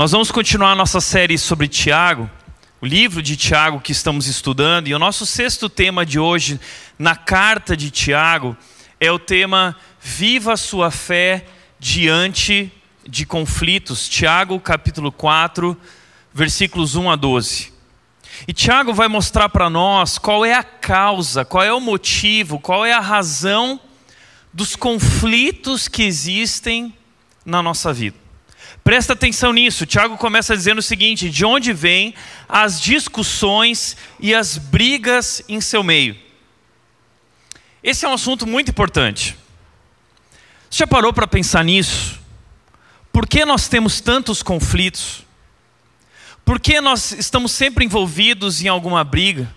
Nós vamos continuar nossa série sobre Tiago, o livro de Tiago que estamos estudando, e o nosso sexto tema de hoje, na carta de Tiago, é o tema Viva a sua fé diante de conflitos. Tiago, capítulo 4, versículos 1 a 12. E Tiago vai mostrar para nós qual é a causa, qual é o motivo, qual é a razão dos conflitos que existem na nossa vida. Presta atenção nisso. Tiago começa dizendo o seguinte: de onde vêm as discussões e as brigas em seu meio? Esse é um assunto muito importante. Você já parou para pensar nisso? Por que nós temos tantos conflitos? Por que nós estamos sempre envolvidos em alguma briga?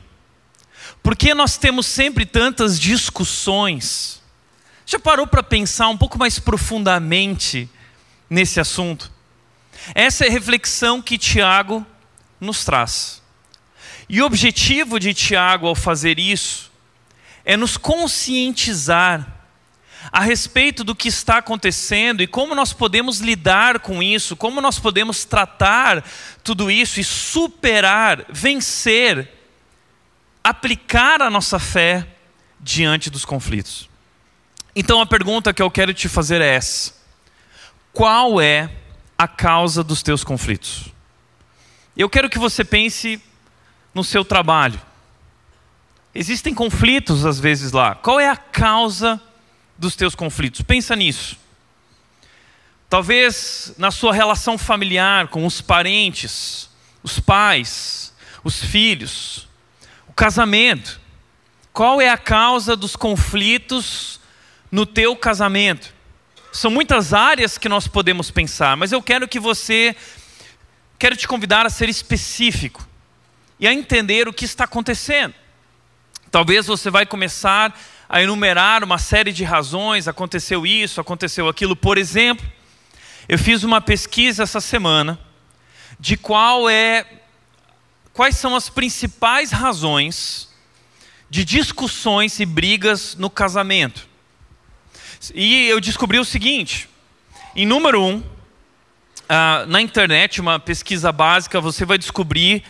Por que nós temos sempre tantas discussões? Já parou para pensar um pouco mais profundamente nesse assunto? Essa é a reflexão que Tiago nos traz. E o objetivo de Tiago ao fazer isso é nos conscientizar a respeito do que está acontecendo e como nós podemos lidar com isso, como nós podemos tratar tudo isso e superar, vencer, aplicar a nossa fé diante dos conflitos. Então a pergunta que eu quero te fazer é essa: qual é a causa dos teus conflitos. Eu quero que você pense no seu trabalho. Existem conflitos às vezes lá. Qual é a causa dos teus conflitos? Pensa nisso. Talvez na sua relação familiar com os parentes, os pais, os filhos, o casamento. Qual é a causa dos conflitos no teu casamento? São muitas áreas que nós podemos pensar, mas eu quero que você, quero te convidar a ser específico e a entender o que está acontecendo. Talvez você vai começar a enumerar uma série de razões, aconteceu isso, aconteceu aquilo. Por exemplo, eu fiz uma pesquisa essa semana de qual é quais são as principais razões de discussões e brigas no casamento. E eu descobri o seguinte: em número um, uh, na internet, uma pesquisa básica, você vai descobrir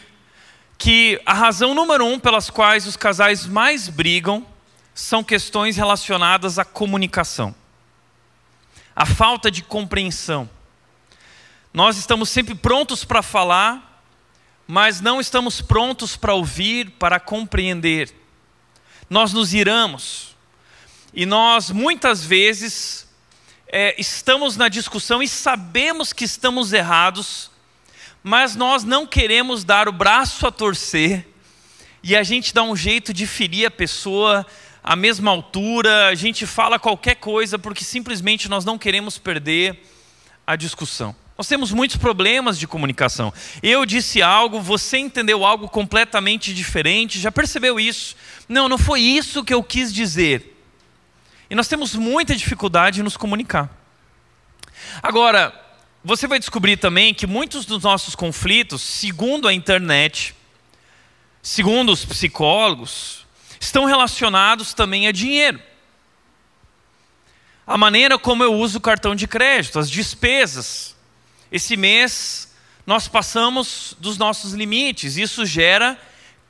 que a razão número um pelas quais os casais mais brigam são questões relacionadas à comunicação, a falta de compreensão. Nós estamos sempre prontos para falar, mas não estamos prontos para ouvir, para compreender. Nós nos iramos, e nós, muitas vezes, é, estamos na discussão e sabemos que estamos errados, mas nós não queremos dar o braço a torcer e a gente dá um jeito de ferir a pessoa à mesma altura, a gente fala qualquer coisa porque simplesmente nós não queremos perder a discussão. Nós temos muitos problemas de comunicação. Eu disse algo, você entendeu algo completamente diferente, já percebeu isso? Não, não foi isso que eu quis dizer. E nós temos muita dificuldade em nos comunicar. Agora, você vai descobrir também que muitos dos nossos conflitos, segundo a internet, segundo os psicólogos, estão relacionados também a dinheiro. A maneira como eu uso o cartão de crédito, as despesas. Esse mês nós passamos dos nossos limites, isso gera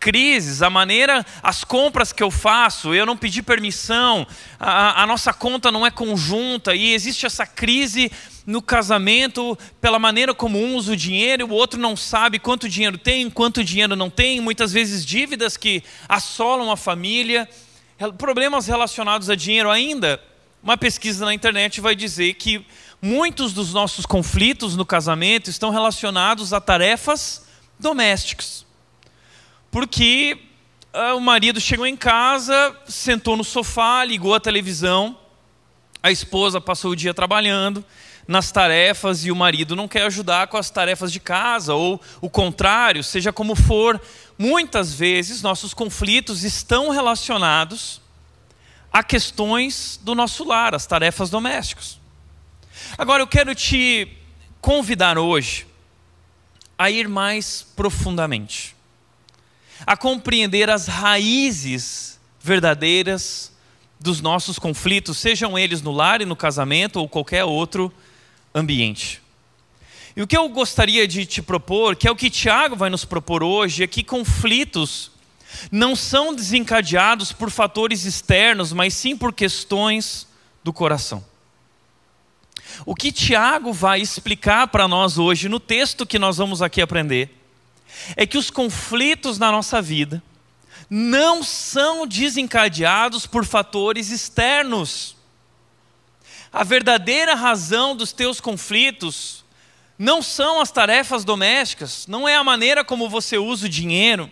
crises, a maneira, as compras que eu faço, eu não pedi permissão, a, a nossa conta não é conjunta e existe essa crise no casamento pela maneira como um usa o dinheiro, o outro não sabe quanto dinheiro tem, quanto dinheiro não tem, muitas vezes dívidas que assolam a família, problemas relacionados a dinheiro ainda. Uma pesquisa na internet vai dizer que muitos dos nossos conflitos no casamento estão relacionados a tarefas domésticas. Porque uh, o marido chegou em casa, sentou no sofá, ligou a televisão, a esposa passou o dia trabalhando nas tarefas e o marido não quer ajudar com as tarefas de casa, ou o contrário, seja como for. Muitas vezes nossos conflitos estão relacionados a questões do nosso lar, as tarefas domésticas. Agora eu quero te convidar hoje a ir mais profundamente a compreender as raízes verdadeiras dos nossos conflitos, sejam eles no lar e no casamento ou qualquer outro ambiente. E o que eu gostaria de te propor, que é o que Tiago vai nos propor hoje, é que conflitos não são desencadeados por fatores externos, mas sim por questões do coração. O que Tiago vai explicar para nós hoje, no texto que nós vamos aqui aprender, é que os conflitos na nossa vida não são desencadeados por fatores externos. A verdadeira razão dos teus conflitos não são as tarefas domésticas, não é a maneira como você usa o dinheiro,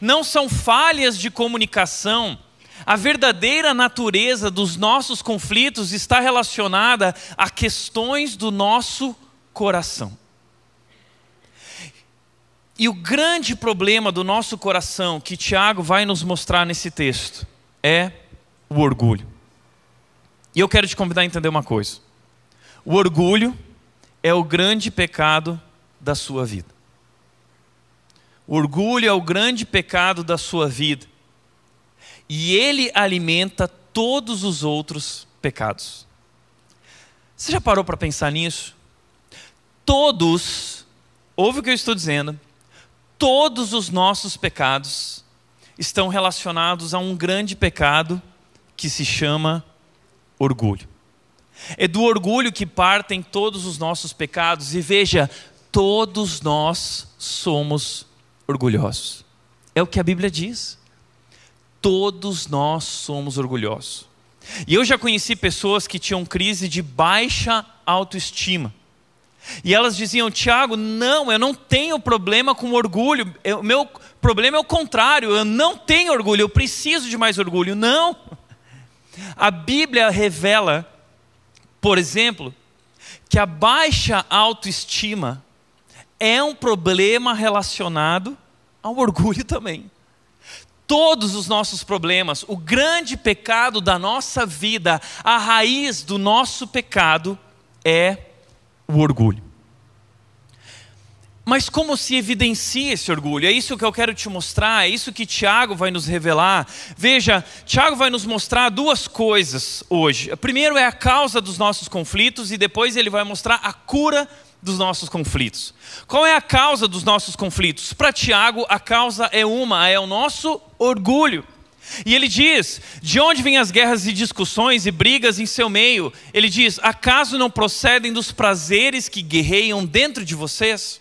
não são falhas de comunicação. A verdadeira natureza dos nossos conflitos está relacionada a questões do nosso coração. E o grande problema do nosso coração, que Tiago vai nos mostrar nesse texto, é o orgulho. E eu quero te convidar a entender uma coisa: o orgulho é o grande pecado da sua vida. O orgulho é o grande pecado da sua vida. E ele alimenta todos os outros pecados. Você já parou para pensar nisso? Todos, ouve o que eu estou dizendo, todos os nossos pecados estão relacionados a um grande pecado que se chama orgulho. É do orgulho que partem todos os nossos pecados, e veja, todos nós somos orgulhosos. É o que a Bíblia diz. Todos nós somos orgulhosos. E eu já conheci pessoas que tinham crise de baixa autoestima e elas diziam: Tiago, não, eu não tenho problema com orgulho, o meu problema é o contrário, eu não tenho orgulho, eu preciso de mais orgulho. Não. A Bíblia revela, por exemplo, que a baixa autoestima é um problema relacionado ao orgulho também. Todos os nossos problemas, o grande pecado da nossa vida, a raiz do nosso pecado é o orgulho. Mas como se evidencia esse orgulho? É isso que eu quero te mostrar, é isso que Tiago vai nos revelar. Veja, Tiago vai nos mostrar duas coisas hoje. Primeiro é a causa dos nossos conflitos e depois ele vai mostrar a cura dos nossos conflitos. Qual é a causa dos nossos conflitos? Para Tiago, a causa é uma, é o nosso orgulho. E ele diz: de onde vêm as guerras e discussões e brigas em seu meio? Ele diz: acaso não procedem dos prazeres que guerreiam dentro de vocês?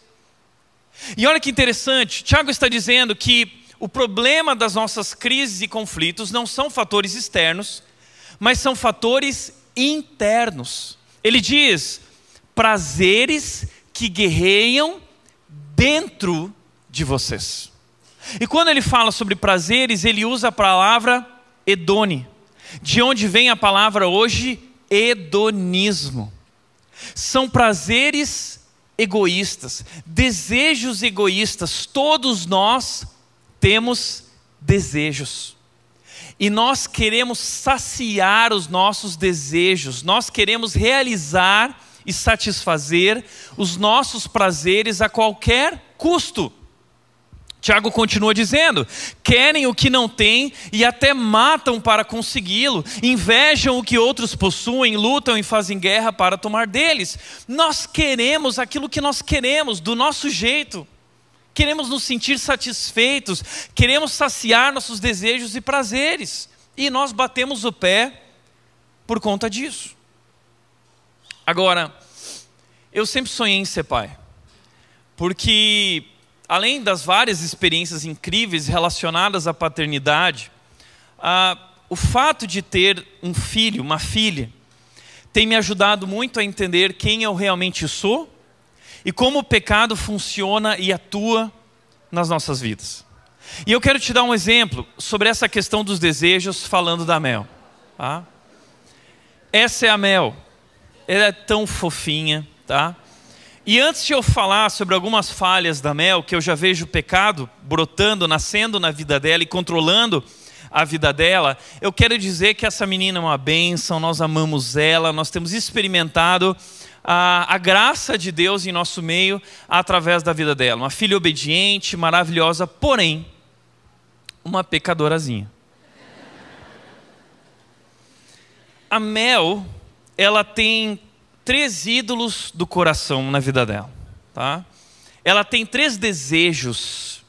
E olha que interessante, Tiago está dizendo que o problema das nossas crises e conflitos não são fatores externos, mas são fatores internos. Ele diz: prazeres que guerreiam dentro de vocês. E quando ele fala sobre prazeres, ele usa a palavra hedone, de onde vem a palavra hoje hedonismo. São prazeres egoístas, desejos egoístas. Todos nós temos desejos. E nós queremos saciar os nossos desejos, nós queremos realizar e satisfazer os nossos prazeres a qualquer custo. Tiago continua dizendo: querem o que não têm e até matam para consegui-lo, invejam o que outros possuem, lutam e fazem guerra para tomar deles. Nós queremos aquilo que nós queremos, do nosso jeito. queremos nos sentir satisfeitos, queremos saciar nossos desejos e prazeres. E nós batemos o pé por conta disso. Agora, eu sempre sonhei em ser pai, porque além das várias experiências incríveis relacionadas à paternidade, ah, o fato de ter um filho, uma filha, tem me ajudado muito a entender quem eu realmente sou e como o pecado funciona e atua nas nossas vidas. E eu quero te dar um exemplo sobre essa questão dos desejos, falando da Mel. Tá? Essa é a Mel. Ela é tão fofinha, tá? E antes de eu falar sobre algumas falhas da Mel, que eu já vejo o pecado brotando, nascendo na vida dela e controlando a vida dela, eu quero dizer que essa menina é uma bênção, nós amamos ela, nós temos experimentado a, a graça de Deus em nosso meio através da vida dela. Uma filha obediente, maravilhosa, porém, uma pecadorazinha. A Mel, ela tem três ídolos do coração na vida dela. Tá? Ela tem três desejos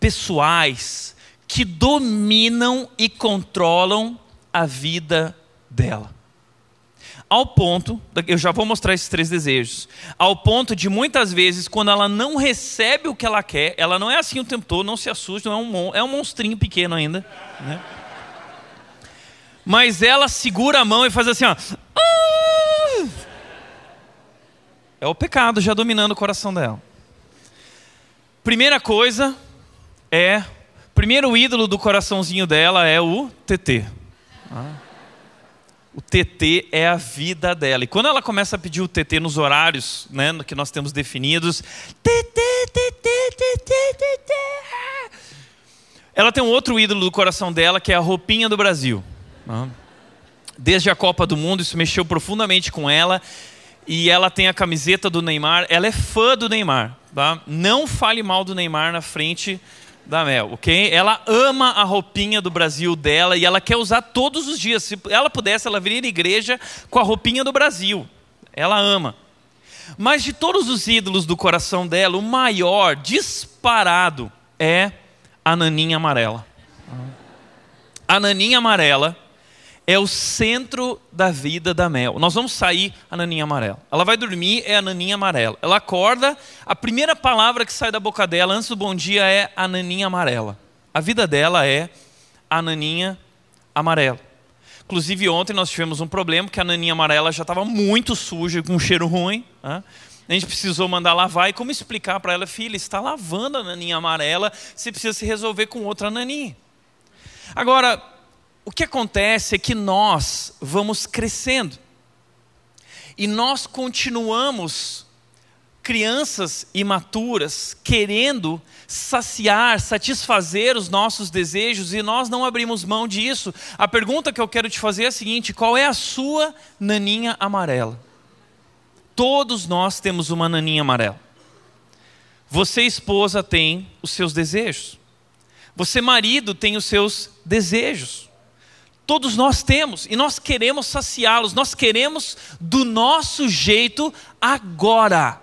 pessoais que dominam e controlam a vida dela. Ao ponto, eu já vou mostrar esses três desejos, ao ponto de muitas vezes, quando ela não recebe o que ela quer, ela não é assim o tempo todo, não se assuste, não é um, é um monstrinho pequeno ainda. Né? Mas ela segura a mão e faz assim, ó. Ah! É o pecado já dominando o coração dela. Primeira coisa é. Primeiro ídolo do coraçãozinho dela é o TT. Ah. O TT é a vida dela. E quando ela começa a pedir o TT nos horários né, que nós temos definidos, TT, TT, TT, TT. Ela tem um outro ídolo do coração dela, que é a roupinha do Brasil. Desde a Copa do Mundo, isso mexeu profundamente com ela. E ela tem a camiseta do Neymar. Ela é fã do Neymar. Tá? Não fale mal do Neymar na frente da Mel, ok? Ela ama a roupinha do Brasil dela e ela quer usar todos os dias. Se ela pudesse, ela viria à igreja com a roupinha do Brasil. Ela ama. Mas de todos os ídolos do coração dela, o maior, disparado, é a naninha amarela. A naninha amarela é o centro da vida da Mel. Nós vamos sair a naninha amarela. Ela vai dormir, é a naninha amarela. Ela acorda, a primeira palavra que sai da boca dela antes do bom dia é a naninha amarela. A vida dela é a naninha amarela. Inclusive ontem nós tivemos um problema que a naninha amarela já estava muito suja, com um cheiro ruim. Né? A gente precisou mandar lavar e como explicar para ela, filha, está lavando a naninha amarela, você precisa se resolver com outra naninha. Agora, o que acontece é que nós vamos crescendo e nós continuamos crianças imaturas querendo saciar, satisfazer os nossos desejos e nós não abrimos mão disso. A pergunta que eu quero te fazer é a seguinte: qual é a sua naninha amarela? Todos nós temos uma naninha amarela. Você, esposa, tem os seus desejos. Você, marido, tem os seus desejos. Todos nós temos e nós queremos saciá-los, nós queremos do nosso jeito agora.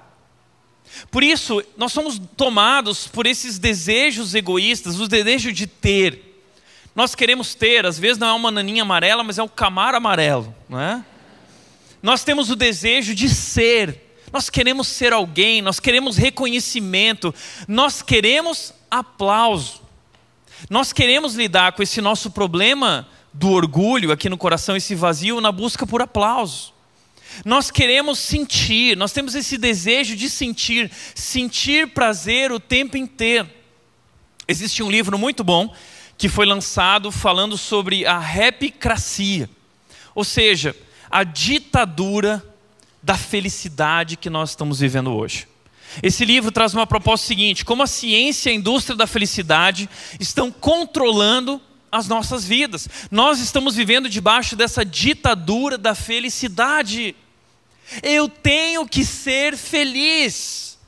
Por isso, nós somos tomados por esses desejos egoístas, os desejos de ter. Nós queremos ter, às vezes não é uma naninha amarela, mas é um camaro amarelo, não é? Nós temos o desejo de ser. Nós queremos ser alguém, nós queremos reconhecimento, nós queremos aplauso. Nós queremos lidar com esse nosso problema do orgulho aqui no coração, esse vazio, na busca por aplauso. Nós queremos sentir, nós temos esse desejo de sentir, sentir prazer o tempo inteiro. Existe um livro muito bom que foi lançado falando sobre a repicracia, ou seja, a ditadura da felicidade que nós estamos vivendo hoje. Esse livro traz uma proposta seguinte: como a ciência e a indústria da felicidade estão controlando as nossas vidas. Nós estamos vivendo debaixo dessa ditadura da felicidade. Eu tenho que ser feliz.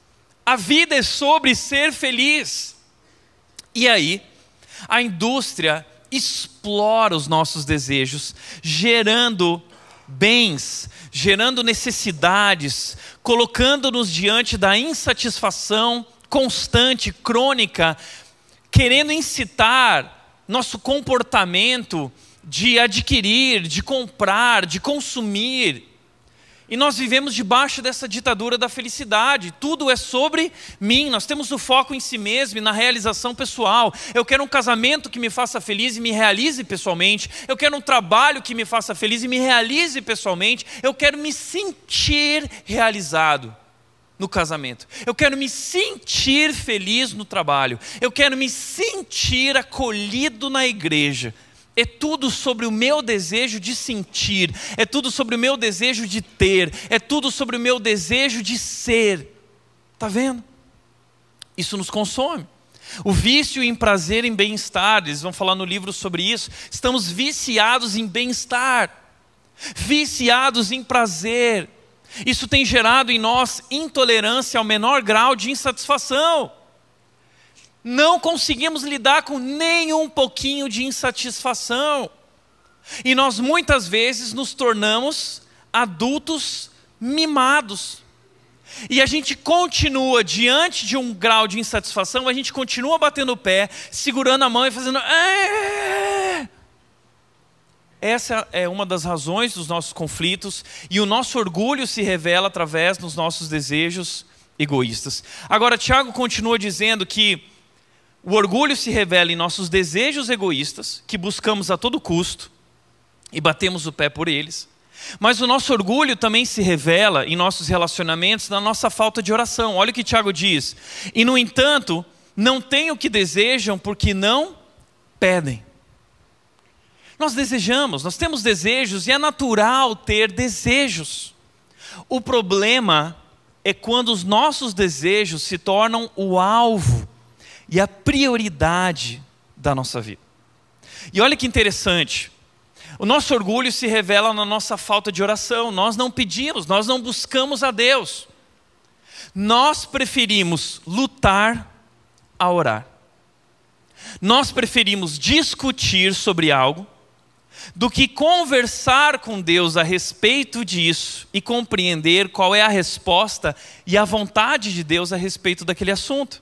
A vida é sobre ser feliz. E aí, a indústria explora os nossos desejos, gerando bens, gerando necessidades, colocando-nos diante da insatisfação constante, crônica, querendo incitar nosso comportamento de adquirir, de comprar, de consumir. E nós vivemos debaixo dessa ditadura da felicidade. Tudo é sobre mim. Nós temos o foco em si mesmo e na realização pessoal. Eu quero um casamento que me faça feliz e me realize pessoalmente. Eu quero um trabalho que me faça feliz e me realize pessoalmente. Eu quero me sentir realizado no casamento. Eu quero me sentir feliz no trabalho. Eu quero me sentir acolhido na igreja. É tudo sobre o meu desejo de sentir, é tudo sobre o meu desejo de ter, é tudo sobre o meu desejo de ser. Está vendo? Isso nos consome. O vício em prazer em bem-estar, eles vão falar no livro sobre isso. Estamos viciados em bem-estar, viciados em prazer. Isso tem gerado em nós intolerância ao menor grau de insatisfação não conseguimos lidar com nem um pouquinho de insatisfação. E nós muitas vezes nos tornamos adultos mimados. E a gente continua diante de um grau de insatisfação, a gente continua batendo o pé, segurando a mão e fazendo. Aaah! Essa é uma das razões dos nossos conflitos, e o nosso orgulho se revela através dos nossos desejos egoístas. Agora, Tiago continua dizendo que o orgulho se revela em nossos desejos egoístas, que buscamos a todo custo e batemos o pé por eles. Mas o nosso orgulho também se revela em nossos relacionamentos, na nossa falta de oração. Olha o que Tiago diz. E, no entanto, não têm o que desejam porque não pedem. Nós desejamos, nós temos desejos e é natural ter desejos. O problema é quando os nossos desejos se tornam o alvo e a prioridade da nossa vida. E olha que interessante, o nosso orgulho se revela na nossa falta de oração. Nós não pedimos, nós não buscamos a Deus. Nós preferimos lutar a orar. Nós preferimos discutir sobre algo do que conversar com Deus a respeito disso e compreender qual é a resposta e a vontade de Deus a respeito daquele assunto.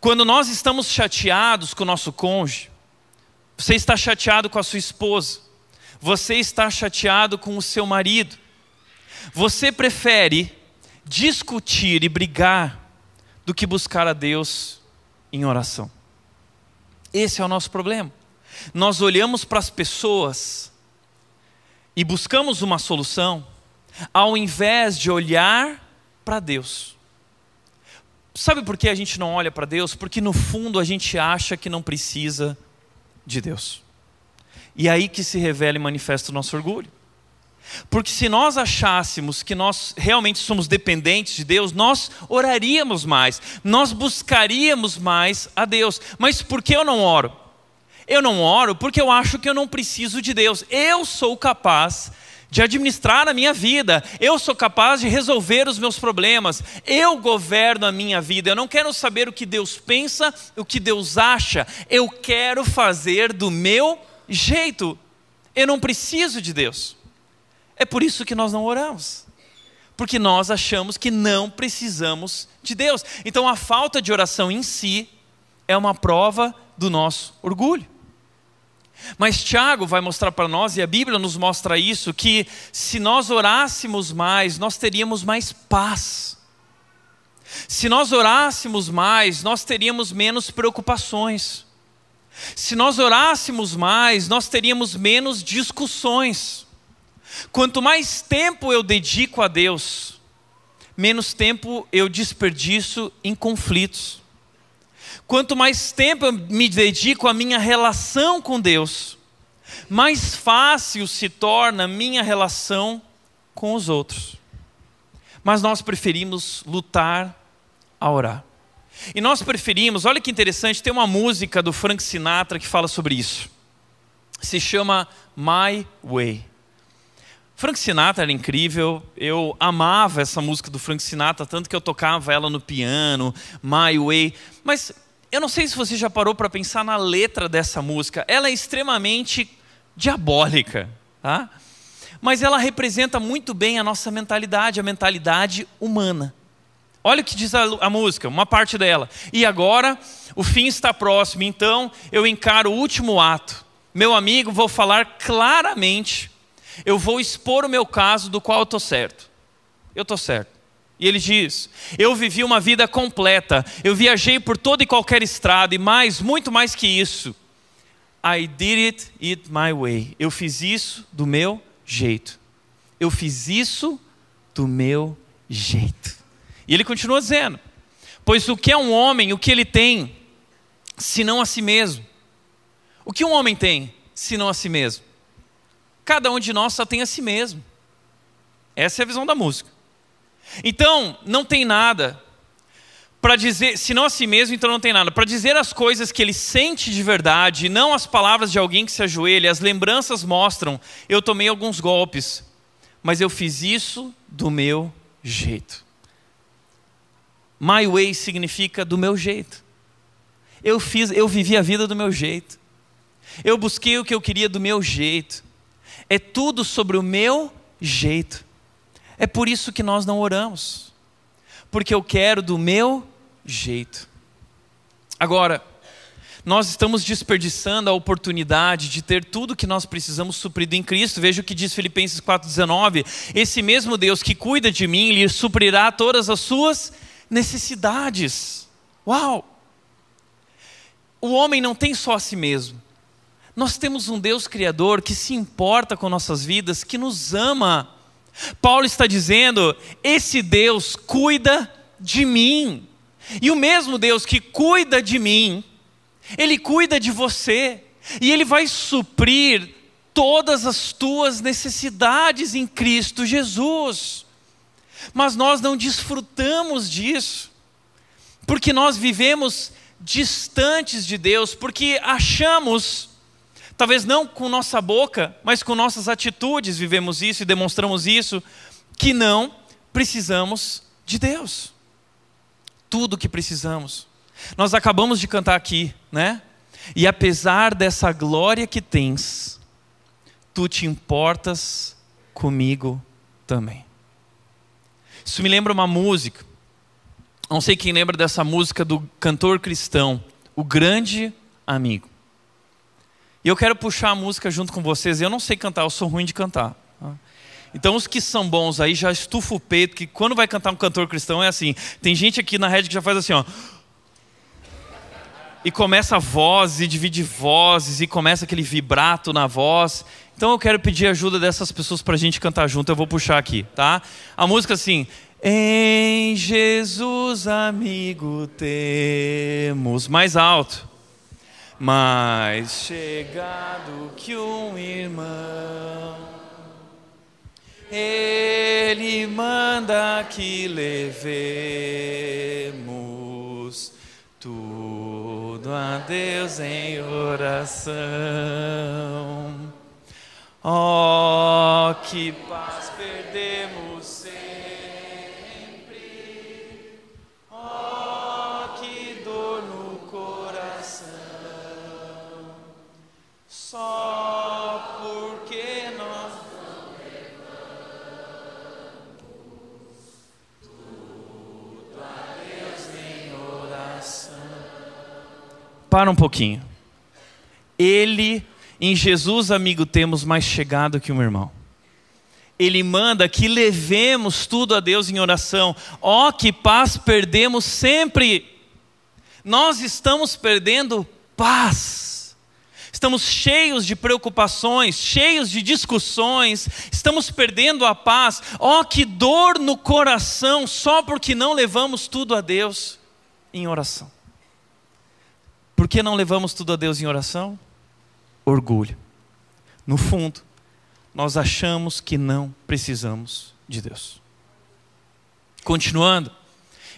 Quando nós estamos chateados com o nosso cônjuge, você está chateado com a sua esposa, você está chateado com o seu marido, você prefere discutir e brigar do que buscar a Deus em oração. Esse é o nosso problema. Nós olhamos para as pessoas e buscamos uma solução, ao invés de olhar para Deus. Sabe por que a gente não olha para Deus? Porque no fundo a gente acha que não precisa de Deus. E é aí que se revela e manifesta o nosso orgulho. Porque se nós achássemos que nós realmente somos dependentes de Deus, nós oraríamos mais, nós buscaríamos mais a Deus. Mas por que eu não oro? Eu não oro porque eu acho que eu não preciso de Deus. Eu sou capaz de administrar a minha vida, eu sou capaz de resolver os meus problemas, eu governo a minha vida. Eu não quero saber o que Deus pensa, o que Deus acha, eu quero fazer do meu jeito. Eu não preciso de Deus. É por isso que nós não oramos. Porque nós achamos que não precisamos de Deus. Então a falta de oração em si é uma prova do nosso orgulho. Mas Tiago vai mostrar para nós, e a Bíblia nos mostra isso, que se nós orássemos mais, nós teríamos mais paz. Se nós orássemos mais, nós teríamos menos preocupações. Se nós orássemos mais, nós teríamos menos discussões. Quanto mais tempo eu dedico a Deus, menos tempo eu desperdiço em conflitos. Quanto mais tempo eu me dedico à minha relação com Deus, mais fácil se torna a minha relação com os outros. Mas nós preferimos lutar a orar. E nós preferimos, olha que interessante, tem uma música do Frank Sinatra que fala sobre isso. Se chama My Way. Frank Sinatra era incrível, eu amava essa música do Frank Sinatra, tanto que eu tocava ela no piano, My Way. Mas eu não sei se você já parou para pensar na letra dessa música. Ela é extremamente diabólica, tá? Mas ela representa muito bem a nossa mentalidade, a mentalidade humana. Olha o que diz a, a, música, uma parte dela. E agora o fim está próximo, então eu encaro o último ato. Meu amigo, vou falar claramente. Eu vou expor o meu caso do qual eu estou certo. Eu estou certo. E ele diz: Eu vivi uma vida completa, eu viajei por toda e qualquer estrada, e mais, muito mais que isso. I did it, it my way. Eu fiz isso do meu jeito. Eu fiz isso do meu jeito. E ele continua dizendo: Pois o que é um homem, o que ele tem, senão a si mesmo? O que um homem tem, senão a si mesmo? Cada um de nós só tem a si mesmo. Essa é a visão da música. Então, não tem nada para dizer, se não a si mesmo, então não tem nada. Para dizer as coisas que ele sente de verdade, não as palavras de alguém que se ajoelha, as lembranças mostram, eu tomei alguns golpes, mas eu fiz isso do meu jeito. My way significa do meu jeito. Eu fiz, eu vivi a vida do meu jeito. Eu busquei o que eu queria do meu jeito. É tudo sobre o meu jeito. É por isso que nós não oramos. Porque eu quero do meu jeito. Agora, nós estamos desperdiçando a oportunidade de ter tudo que nós precisamos suprido em Cristo. Veja o que diz Filipenses 4,19: Esse mesmo Deus que cuida de mim lhe suprirá todas as suas necessidades. Uau! O homem não tem só a si mesmo. Nós temos um Deus Criador que se importa com nossas vidas, que nos ama. Paulo está dizendo: esse Deus cuida de mim. E o mesmo Deus que cuida de mim, Ele cuida de você. E Ele vai suprir todas as tuas necessidades em Cristo Jesus. Mas nós não desfrutamos disso, porque nós vivemos distantes de Deus, porque achamos, talvez não com nossa boca, mas com nossas atitudes vivemos isso e demonstramos isso, que não precisamos de Deus tudo o que precisamos. Nós acabamos de cantar aqui, né? E apesar dessa glória que tens, tu te importas comigo também. Isso me lembra uma música. Não sei quem lembra dessa música do cantor cristão, O Grande Amigo. E eu quero puxar a música junto com vocês. Eu não sei cantar, eu sou ruim de cantar. Então, os que são bons aí já estufa o peito, que quando vai cantar um cantor cristão é assim. Tem gente aqui na rede que já faz assim, ó. E começa a voz, e divide vozes, e começa aquele vibrato na voz. Então eu quero pedir ajuda dessas pessoas para a gente cantar junto. Eu vou puxar aqui, tá? A música assim. Em Jesus, amigo, temos. Mais alto. Mais chegado que um irmão ele manda que levemos tudo a Deus em oração. Oh, que paz perdemos Só para um pouquinho. Ele, em Jesus, amigo, temos mais chegado que um irmão. Ele manda que levemos tudo a Deus em oração. Ó, oh, que paz perdemos sempre. Nós estamos perdendo paz. Estamos cheios de preocupações, cheios de discussões, estamos perdendo a paz. Oh, que dor no coração só porque não levamos tudo a Deus em oração. Por que não levamos tudo a Deus em oração? Orgulho. No fundo, nós achamos que não precisamos de Deus. Continuando,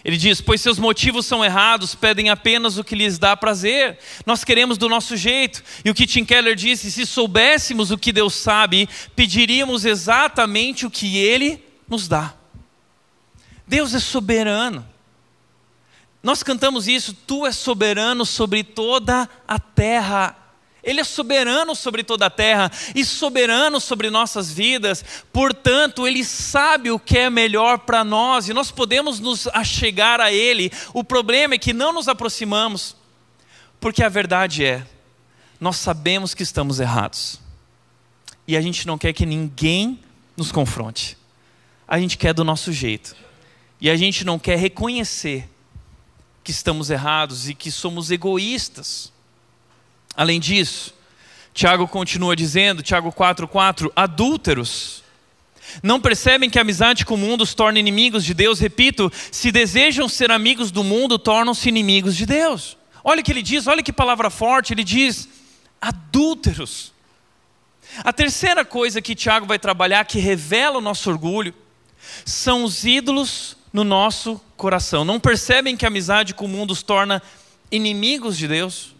ele diz: Pois seus motivos são errados, pedem apenas o que lhes dá prazer. Nós queremos do nosso jeito. E o que Tim Keller disse: se soubéssemos o que Deus sabe, pediríamos exatamente o que Ele nos dá. Deus é soberano. Nós cantamos isso, tu és soberano sobre toda a terra. Ele é soberano sobre toda a terra e soberano sobre nossas vidas, portanto, Ele sabe o que é melhor para nós e nós podemos nos achegar a Ele. O problema é que não nos aproximamos, porque a verdade é, nós sabemos que estamos errados e a gente não quer que ninguém nos confronte, a gente quer do nosso jeito e a gente não quer reconhecer que estamos errados e que somos egoístas. Além disso, Tiago continua dizendo, Tiago 4,4: adúlteros. Não percebem que a amizade com o mundo os torna inimigos de Deus? Repito, se desejam ser amigos do mundo, tornam-se inimigos de Deus. Olha o que ele diz, olha que palavra forte, ele diz: adúlteros. A terceira coisa que Tiago vai trabalhar, que revela o nosso orgulho, são os ídolos no nosso coração. Não percebem que a amizade com o mundo os torna inimigos de Deus?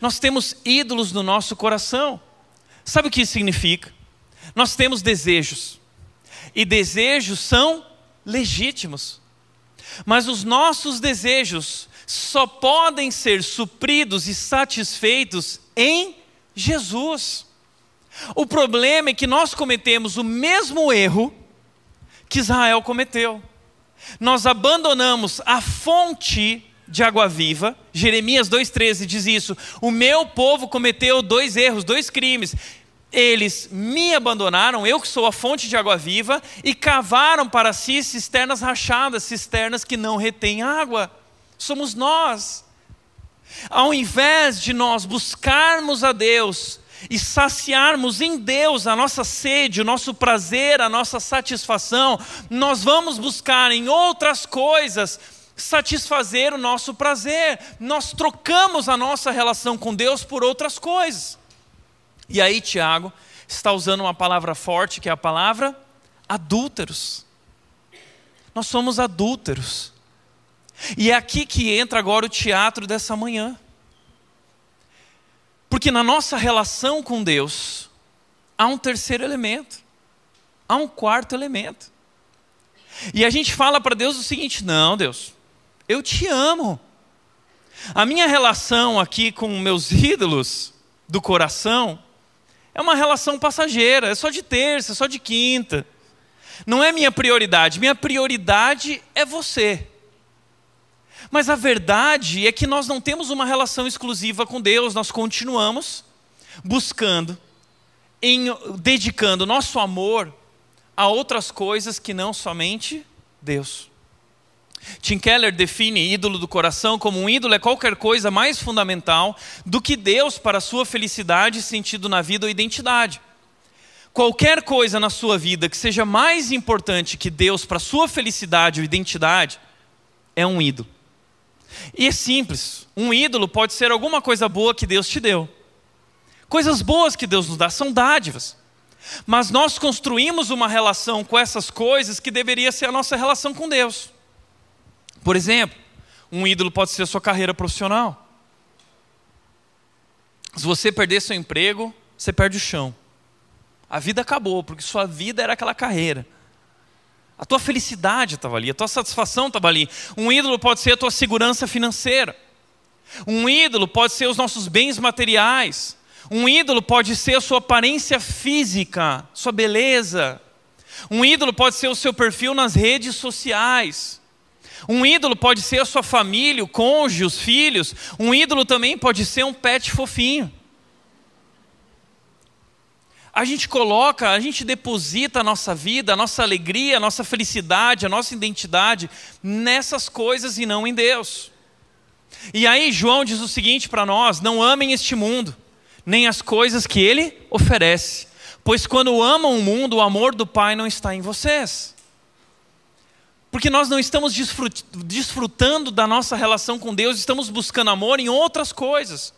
Nós temos ídolos no nosso coração. Sabe o que isso significa? Nós temos desejos. E desejos são legítimos. Mas os nossos desejos só podem ser supridos e satisfeitos em Jesus. O problema é que nós cometemos o mesmo erro que Israel cometeu. Nós abandonamos a fonte de água viva. Jeremias 2,13 diz isso. O meu povo cometeu dois erros, dois crimes. Eles me abandonaram, eu que sou a fonte de água viva, e cavaram para si cisternas rachadas, cisternas que não retêm água. Somos nós. Ao invés de nós buscarmos a Deus e saciarmos em Deus a nossa sede, o nosso prazer, a nossa satisfação, nós vamos buscar em outras coisas satisfazer o nosso prazer. Nós trocamos a nossa relação com Deus por outras coisas. E aí, Tiago está usando uma palavra forte, que é a palavra adúlteros. Nós somos adúlteros. E é aqui que entra agora o teatro dessa manhã. Porque na nossa relação com Deus, há um terceiro elemento, há um quarto elemento. E a gente fala para Deus o seguinte: não, Deus, eu te amo. A minha relação aqui com meus ídolos do coração é uma relação passageira, é só de terça, é só de quinta. Não é minha prioridade, minha prioridade é você. Mas a verdade é que nós não temos uma relação exclusiva com Deus, nós continuamos buscando, em, dedicando nosso amor a outras coisas que não somente Deus. Tim Keller define ídolo do coração como um ídolo é qualquer coisa mais fundamental do que Deus para a sua felicidade, sentido na vida ou identidade. Qualquer coisa na sua vida que seja mais importante que Deus para a sua felicidade ou identidade é um ídolo. E é simples: um ídolo pode ser alguma coisa boa que Deus te deu. Coisas boas que Deus nos dá são dádivas. Mas nós construímos uma relação com essas coisas que deveria ser a nossa relação com Deus. Por exemplo, um ídolo pode ser a sua carreira profissional. Se você perder seu emprego, você perde o chão. A vida acabou, porque sua vida era aquela carreira. A tua felicidade estava ali, a tua satisfação estava ali. Um ídolo pode ser a tua segurança financeira. Um ídolo pode ser os nossos bens materiais. Um ídolo pode ser a sua aparência física, sua beleza. Um ídolo pode ser o seu perfil nas redes sociais. Um ídolo pode ser a sua família, o cônjuge, os filhos. Um ídolo também pode ser um pet fofinho. A gente coloca, a gente deposita a nossa vida, a nossa alegria, a nossa felicidade, a nossa identidade nessas coisas e não em Deus. E aí João diz o seguinte para nós: não amem este mundo, nem as coisas que ele oferece, pois quando amam o mundo, o amor do Pai não está em vocês. Porque nós não estamos desfrutando da nossa relação com Deus, estamos buscando amor em outras coisas.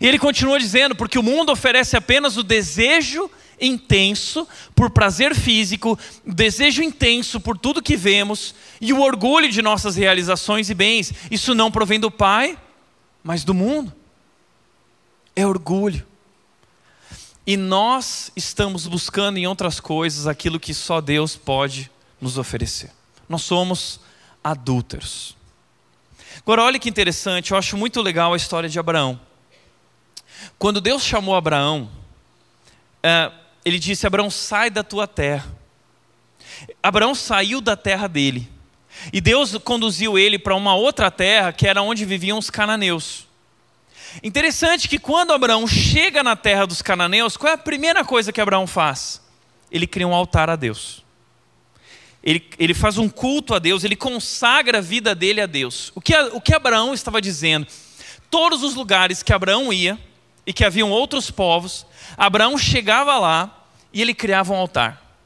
E ele continua dizendo: porque o mundo oferece apenas o desejo intenso por prazer físico, o desejo intenso por tudo que vemos e o orgulho de nossas realizações e bens. Isso não provém do Pai, mas do mundo. É orgulho. E nós estamos buscando em outras coisas aquilo que só Deus pode nos oferecer nós somos adúlteros. Agora, olha que interessante, eu acho muito legal a história de Abraão. Quando Deus chamou Abraão, é, ele disse: Abraão, sai da tua terra. Abraão saiu da terra dele. E Deus conduziu ele para uma outra terra, que era onde viviam os cananeus. Interessante que quando Abraão chega na terra dos cananeus, qual é a primeira coisa que Abraão faz? Ele cria um altar a Deus. Ele, ele faz um culto a Deus, ele consagra a vida dele a Deus. O que, o que Abraão estava dizendo? Todos os lugares que Abraão ia, e que haviam outros povos, Abraão chegava lá e ele criava um altar.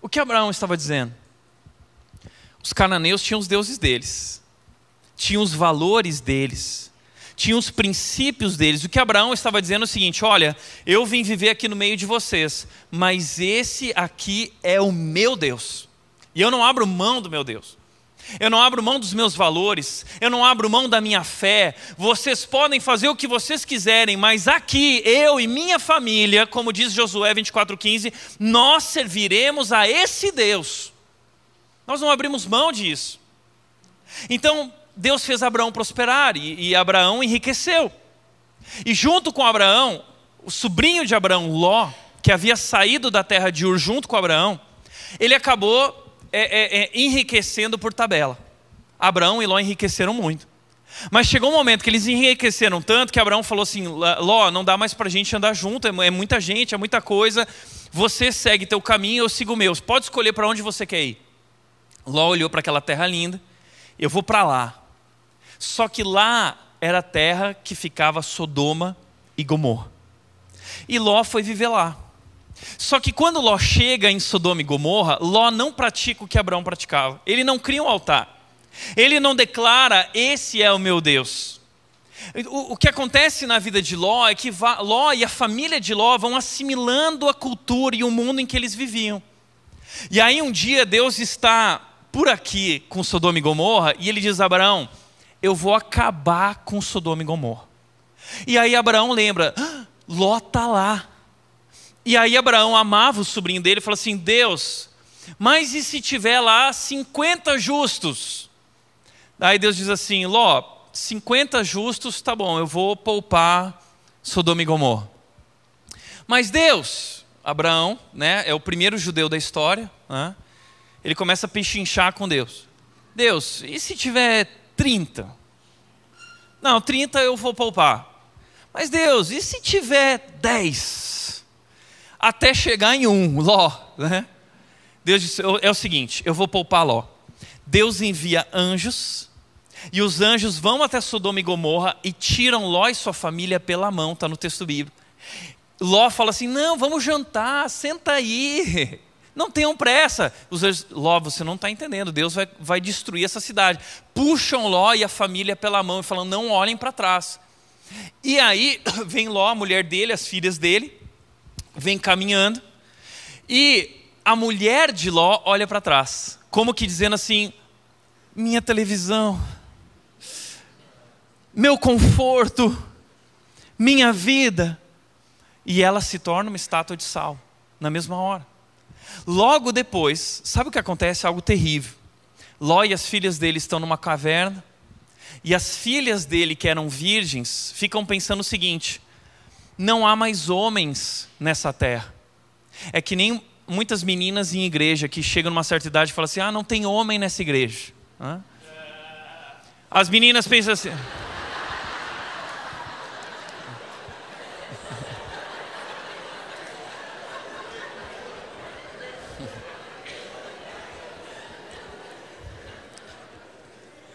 O que Abraão estava dizendo? Os cananeus tinham os deuses deles, tinham os valores deles, tinham os princípios deles. O que Abraão estava dizendo é o seguinte: olha, eu vim viver aqui no meio de vocês, mas esse aqui é o meu Deus, e eu não abro mão do meu Deus. Eu não abro mão dos meus valores, eu não abro mão da minha fé. Vocês podem fazer o que vocês quiserem, mas aqui, eu e minha família, como diz Josué 24,15, nós serviremos a esse Deus. Nós não abrimos mão disso. Então, Deus fez Abraão prosperar e, e Abraão enriqueceu. E junto com Abraão, o sobrinho de Abraão, Ló, que havia saído da terra de Ur junto com Abraão, ele acabou é, é, é, enriquecendo por tabela. Abraão e Ló enriqueceram muito. Mas chegou um momento que eles enriqueceram tanto que Abraão falou assim: Ló, não dá mais para a gente andar junto, é, é muita gente, é muita coisa. Você segue teu caminho, eu sigo o meu. Pode escolher para onde você quer ir. Ló olhou para aquela terra linda, eu vou para lá. Só que lá era a terra que ficava Sodoma e Gomorra. E Ló foi viver lá. Só que quando Ló chega em Sodoma e Gomorra, Ló não pratica o que Abraão praticava. Ele não cria um altar. Ele não declara: Esse é o meu Deus. O, o que acontece na vida de Ló é que Ló e a família de Ló vão assimilando a cultura e o mundo em que eles viviam. E aí um dia Deus está por aqui com Sodoma e Gomorra e ele diz a Abraão: Eu vou acabar com Sodoma e Gomorra. E aí Abraão lembra: ah, Ló está lá. E aí Abraão amava o sobrinho dele e falou assim: Deus, mas e se tiver lá 50 justos? Aí Deus diz assim: Ló, 50 justos, tá bom, eu vou poupar Sodoma e Gomorra. Mas Deus, Abraão, né, é o primeiro judeu da história, né, ele começa a pechinchar com Deus. Deus, e se tiver 30? Não, 30 eu vou poupar. Mas Deus, e se tiver 10? Até chegar em um, Ló. Né? Deus disse: é o seguinte, eu vou poupar Ló. Deus envia anjos, e os anjos vão até Sodoma e Gomorra e tiram Ló e sua família pela mão, está no texto bíblico. Ló fala assim: não, vamos jantar, senta aí. Não tenham pressa. Os anjos, Ló, você não está entendendo, Deus vai, vai destruir essa cidade. Puxam Ló e a família pela mão e falam: não olhem para trás. E aí vem Ló, a mulher dele, as filhas dele, vem caminhando e a mulher de Ló olha para trás, como que dizendo assim: minha televisão, meu conforto, minha vida. E ela se torna uma estátua de sal, na mesma hora. Logo depois, sabe o que acontece? Algo terrível. Ló e as filhas dele estão numa caverna, e as filhas dele, que eram virgens, ficam pensando o seguinte: não há mais homens nessa terra. É que nem muitas meninas em igreja que chegam numa certa idade e falam assim: ah, não tem homem nessa igreja. As meninas pensam assim.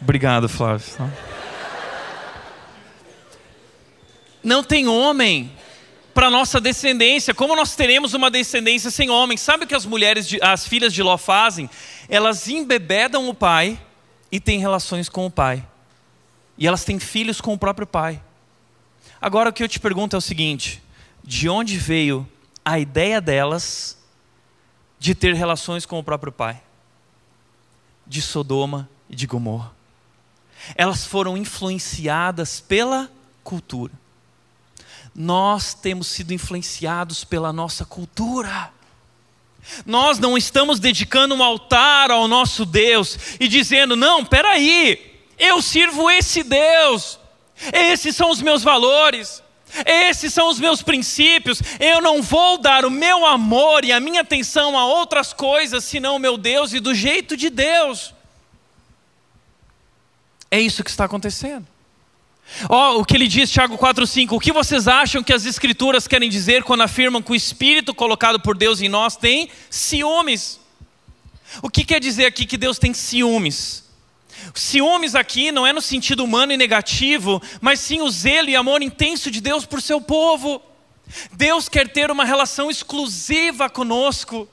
Obrigado, Flávio. Não tem homem para nossa descendência. Como nós teremos uma descendência sem homem? Sabe o que as mulheres, de, as filhas de Ló fazem? Elas embebedam o pai e têm relações com o pai. E elas têm filhos com o próprio pai. Agora o que eu te pergunto é o seguinte: de onde veio a ideia delas de ter relações com o próprio pai? De Sodoma e de Gomorra. Elas foram influenciadas pela cultura nós temos sido influenciados pela nossa cultura. Nós não estamos dedicando um altar ao nosso Deus e dizendo: não, peraí, eu sirvo esse Deus, esses são os meus valores. Esses são os meus princípios. Eu não vou dar o meu amor e a minha atenção a outras coisas senão o meu Deus e do jeito de Deus. É isso que está acontecendo. Ó, oh, o que ele diz, Tiago 4,5: O que vocês acham que as Escrituras querem dizer quando afirmam que o Espírito colocado por Deus em nós tem ciúmes? O que quer dizer aqui que Deus tem ciúmes? Ciúmes aqui não é no sentido humano e negativo, mas sim o zelo e amor intenso de Deus por seu povo. Deus quer ter uma relação exclusiva conosco.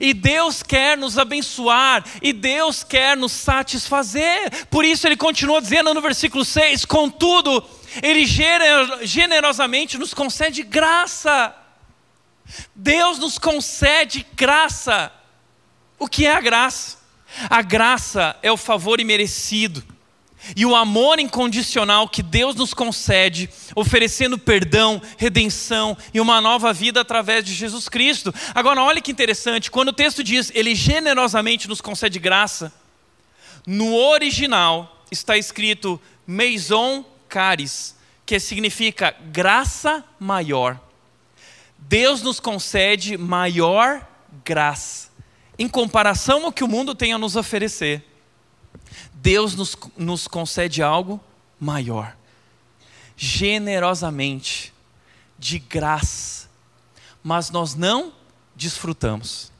E Deus quer nos abençoar, e Deus quer nos satisfazer. Por isso ele continua dizendo no versículo 6: Contudo, Ele generosamente nos concede graça. Deus nos concede graça. O que é a graça? A graça é o favor imerecido e o amor incondicional que Deus nos concede, oferecendo perdão, redenção e uma nova vida através de Jesus Cristo. Agora, olha que interessante, quando o texto diz Ele generosamente nos concede graça, no original está escrito Meison Caris, que significa graça maior. Deus nos concede maior graça em comparação ao que o mundo tem a nos oferecer, Deus nos, nos concede algo maior, generosamente, de graça, mas nós não desfrutamos.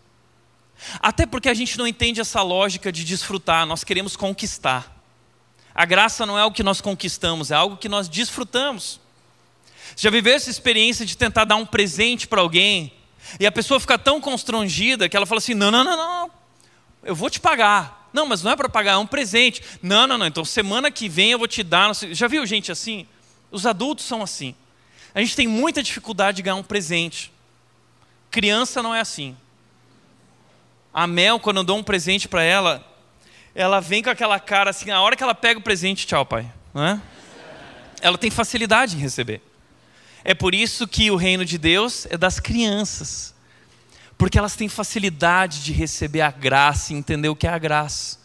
Até porque a gente não entende essa lógica de desfrutar, nós queremos conquistar. A graça não é o que nós conquistamos, é algo que nós desfrutamos. Já viveu essa experiência de tentar dar um presente para alguém e a pessoa fica tão constrangida que ela fala assim: não, não, não, não, eu vou te pagar. Não, mas não é para pagar, é um presente. Não, não, não, então semana que vem eu vou te dar. Já viu gente assim? Os adultos são assim. A gente tem muita dificuldade de ganhar um presente. Criança não é assim. A Mel, quando eu dou um presente para ela, ela vem com aquela cara assim, a hora que ela pega o presente, tchau, pai. Não é? Ela tem facilidade em receber. É por isso que o reino de Deus é das crianças, porque elas têm facilidade de receber a graça e entender o que é a graça.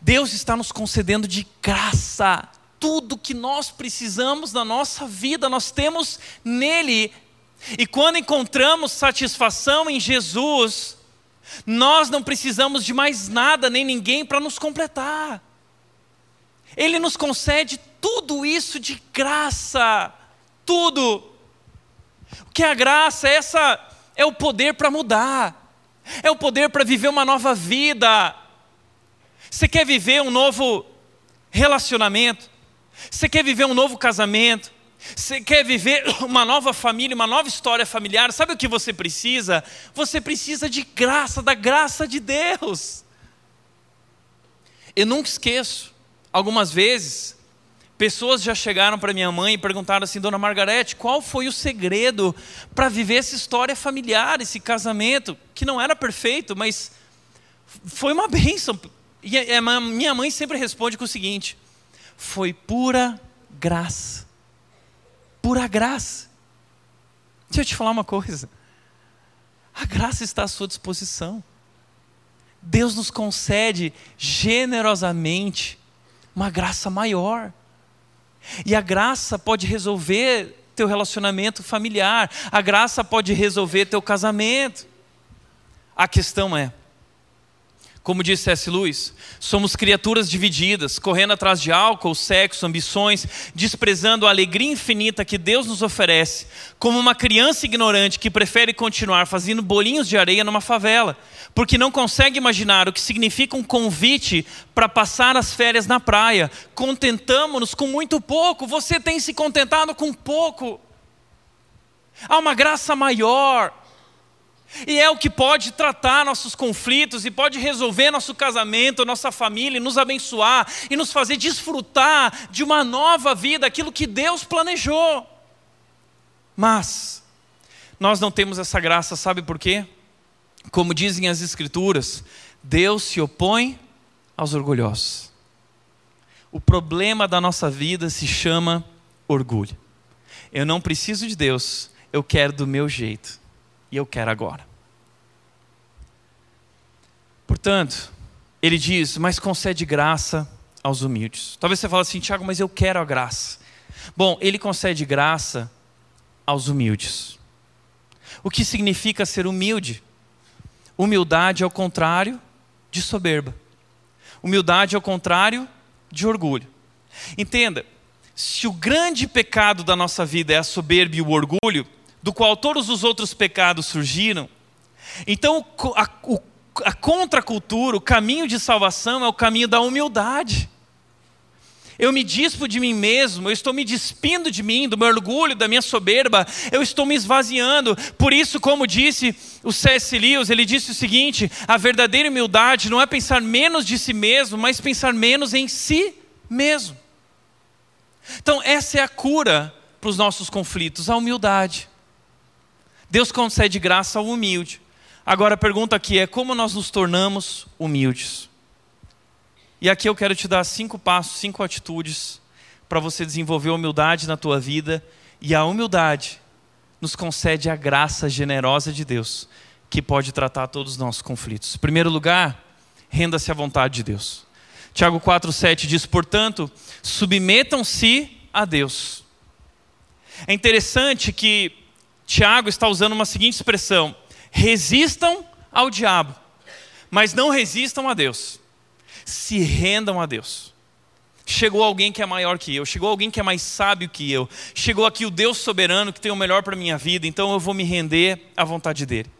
Deus está nos concedendo de graça tudo que nós precisamos na nossa vida, nós temos nele. E quando encontramos satisfação em Jesus, nós não precisamos de mais nada nem ninguém para nos completar. Ele nos concede tudo isso de graça tudo. O que é a graça? Essa é o poder para mudar, é o poder para viver uma nova vida. Você quer viver um novo relacionamento? Você quer viver um novo casamento? Você quer viver uma nova família, uma nova história familiar? Sabe o que você precisa? Você precisa de graça, da graça de Deus. Eu nunca esqueço, algumas vezes, Pessoas já chegaram para minha mãe e perguntaram assim: Dona Margarete, qual foi o segredo para viver essa história familiar, esse casamento, que não era perfeito, mas foi uma bênção. E a minha mãe sempre responde com o seguinte: foi pura graça. Pura graça. Deixa eu te falar uma coisa. A graça está à sua disposição. Deus nos concede generosamente uma graça maior. E a graça pode resolver teu relacionamento familiar, a graça pode resolver teu casamento. A questão é, como disse S. Lewis, somos criaturas divididas, correndo atrás de álcool, sexo, ambições, desprezando a alegria infinita que Deus nos oferece, como uma criança ignorante que prefere continuar fazendo bolinhos de areia numa favela, porque não consegue imaginar o que significa um convite para passar as férias na praia. Contentamos-nos com muito pouco, você tem se contentado com pouco. Há uma graça maior e é o que pode tratar nossos conflitos e pode resolver nosso casamento, nossa família, nos abençoar e nos fazer desfrutar de uma nova vida, aquilo que Deus planejou. Mas nós não temos essa graça, sabe por quê? Como dizem as Escrituras, Deus se opõe aos orgulhosos. O problema da nossa vida se chama orgulho. Eu não preciso de Deus, eu quero do meu jeito e eu quero agora. Portanto, ele diz: Mas concede graça aos humildes. Talvez você fale assim, Tiago, mas eu quero a graça. Bom, ele concede graça aos humildes. O que significa ser humilde? Humildade é o contrário de soberba. Humildade é o contrário de orgulho. Entenda, se o grande pecado da nossa vida é a soberba e o orgulho, do qual todos os outros pecados surgiram, então a, a contracultura, o caminho de salvação é o caminho da humildade. Eu me dispo de mim mesmo, eu estou me despindo de mim, do meu orgulho, da minha soberba, eu estou me esvaziando. Por isso, como disse o C.S. Lewis, ele disse o seguinte: a verdadeira humildade não é pensar menos de si mesmo, mas pensar menos em si mesmo. Então, essa é a cura para os nossos conflitos, a humildade. Deus concede graça ao humilde. Agora a pergunta aqui é: como nós nos tornamos humildes? E aqui eu quero te dar cinco passos, cinco atitudes para você desenvolver humildade na tua vida. E a humildade nos concede a graça generosa de Deus, que pode tratar todos os nossos conflitos. Em primeiro lugar, renda-se à vontade de Deus. Tiago 4,7 diz: portanto, submetam-se a Deus. É interessante que Tiago está usando uma seguinte expressão: resistam ao diabo, mas não resistam a Deus se rendam a Deus. Chegou alguém que é maior que eu, chegou alguém que é mais sábio que eu, chegou aqui o Deus soberano que tem o melhor para a minha vida, então eu vou me render à vontade dele.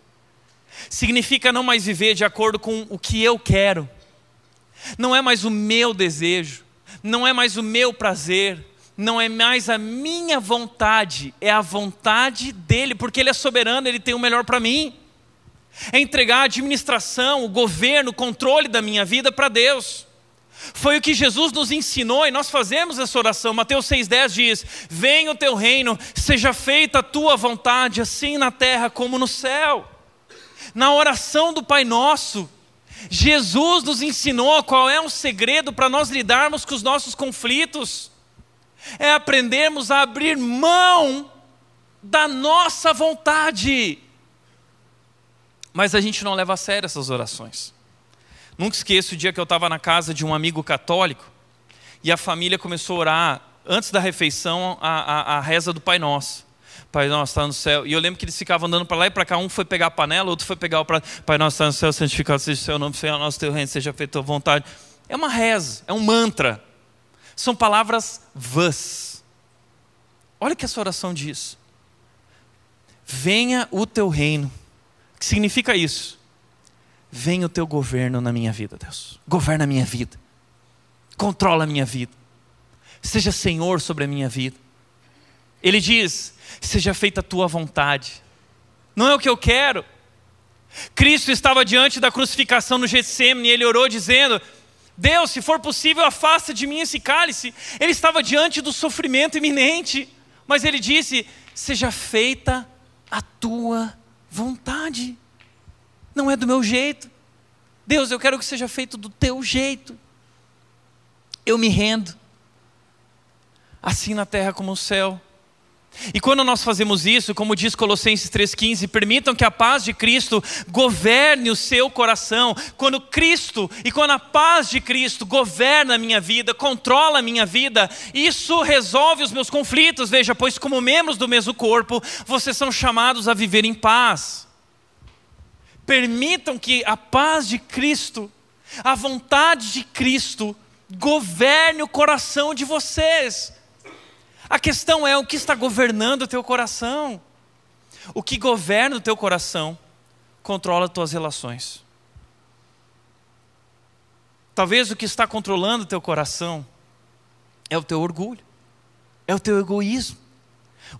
Significa não mais viver de acordo com o que eu quero, não é mais o meu desejo, não é mais o meu prazer, não é mais a minha vontade, é a vontade dele, porque ele é soberano, ele tem o melhor para mim é entregar a administração, o governo, o controle da minha vida para Deus. Foi o que Jesus nos ensinou e nós fazemos essa oração. Mateus 6,10 diz: Venha o teu reino, seja feita a tua vontade, assim na terra como no céu. Na oração do Pai Nosso, Jesus nos ensinou qual é o segredo para nós lidarmos com os nossos conflitos. É aprendermos a abrir mão da nossa vontade mas a gente não leva a sério essas orações. Nunca esqueço o dia que eu estava na casa de um amigo católico e a família começou a orar, antes da refeição, a, a, a reza do Pai Nosso. Pai Nosso está no céu. E eu lembro que eles ficavam andando para lá e para cá. Um foi pegar a panela, outro foi pegar o prato. Pai Nosso está no céu, santificado seja o seu nome, seja o nosso teu reino, seja feita a tua vontade. É uma reza, é um mantra. São palavras vãs. Olha o que essa oração diz. Venha o teu reino que significa isso? Venha o teu governo na minha vida, Deus. Governa a minha vida. Controla a minha vida. Seja Senhor sobre a minha vida. Ele diz: seja feita a tua vontade. Não é o que eu quero. Cristo estava diante da crucificação no Getsemane e ele orou dizendo: Deus, se for possível, afasta de mim esse cálice. Ele estava diante do sofrimento iminente, mas ele disse: seja feita a tua vontade. Não é do meu jeito. Deus, eu quero que seja feito do teu jeito. Eu me rendo. Assim na terra como no céu. E quando nós fazemos isso, como diz Colossenses 3,15, permitam que a paz de Cristo governe o seu coração. Quando Cristo e quando a paz de Cristo governa a minha vida, controla a minha vida, isso resolve os meus conflitos. Veja, pois, como membros do mesmo corpo, vocês são chamados a viver em paz. Permitam que a paz de Cristo, a vontade de Cristo, governe o coração de vocês. A questão é o que está governando o teu coração. O que governa o teu coração controla as tuas relações. Talvez o que está controlando o teu coração é o teu orgulho, é o teu egoísmo.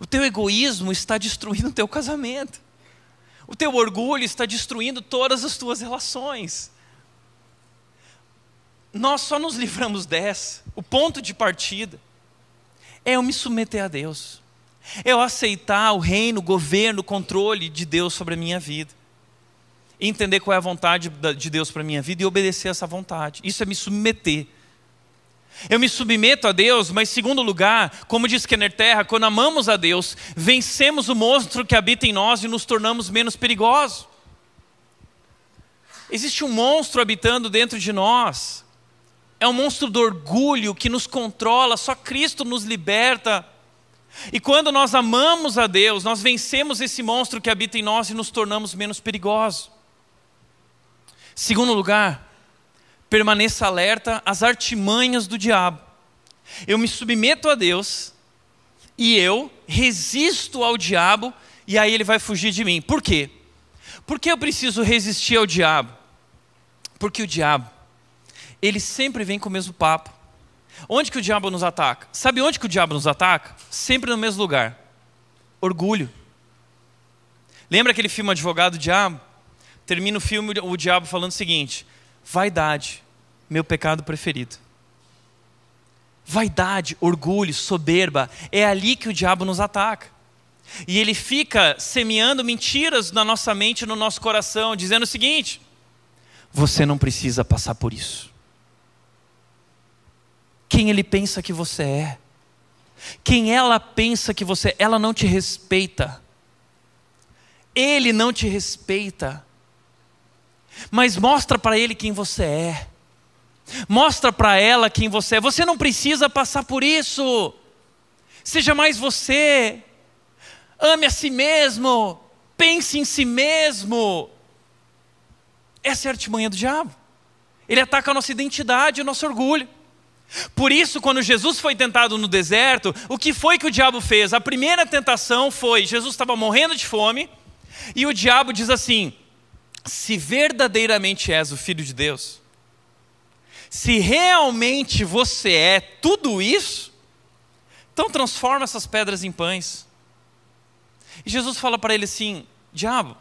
O teu egoísmo está destruindo o teu casamento. O teu orgulho está destruindo todas as tuas relações. Nós só nos livramos dessa. O ponto de partida é eu me submeter a Deus. Eu aceitar o reino, o governo, o controle de Deus sobre a minha vida. Entender qual é a vontade de Deus para a minha vida e obedecer essa vontade. Isso é me submeter. Eu me submeto a Deus, mas segundo lugar, como diz Kenner Terra, quando amamos a Deus, vencemos o monstro que habita em nós e nos tornamos menos perigosos. Existe um monstro habitando dentro de nós. É um monstro do orgulho que nos controla, só Cristo nos liberta. E quando nós amamos a Deus, nós vencemos esse monstro que habita em nós e nos tornamos menos perigosos. Segundo lugar, permaneça alerta às artimanhas do diabo. Eu me submeto a Deus e eu resisto ao diabo e aí ele vai fugir de mim. Por quê? Por que eu preciso resistir ao diabo? Porque o diabo, ele sempre vem com o mesmo papo. Onde que o diabo nos ataca? Sabe onde que o diabo nos ataca? Sempre no mesmo lugar. Orgulho. Lembra aquele filme Advogado do Diabo? Termina o filme o diabo falando o seguinte: vaidade, meu pecado preferido. Vaidade, orgulho, soberba, é ali que o diabo nos ataca. E ele fica semeando mentiras na nossa mente, no nosso coração, dizendo o seguinte: você não precisa passar por isso. Quem ele pensa que você é? Quem ela pensa que você é? Ela não te respeita. Ele não te respeita. Mas mostra para ele quem você é. Mostra para ela quem você é. Você não precisa passar por isso. Seja mais você. Ame a si mesmo. Pense em si mesmo. Essa é a artimanha do diabo. Ele ataca a nossa identidade, o nosso orgulho. Por isso, quando Jesus foi tentado no deserto, o que foi que o diabo fez? A primeira tentação foi: Jesus estava morrendo de fome, e o diabo diz assim: se verdadeiramente és o filho de Deus, se realmente você é tudo isso, então transforma essas pedras em pães. E Jesus fala para ele assim: Diabo,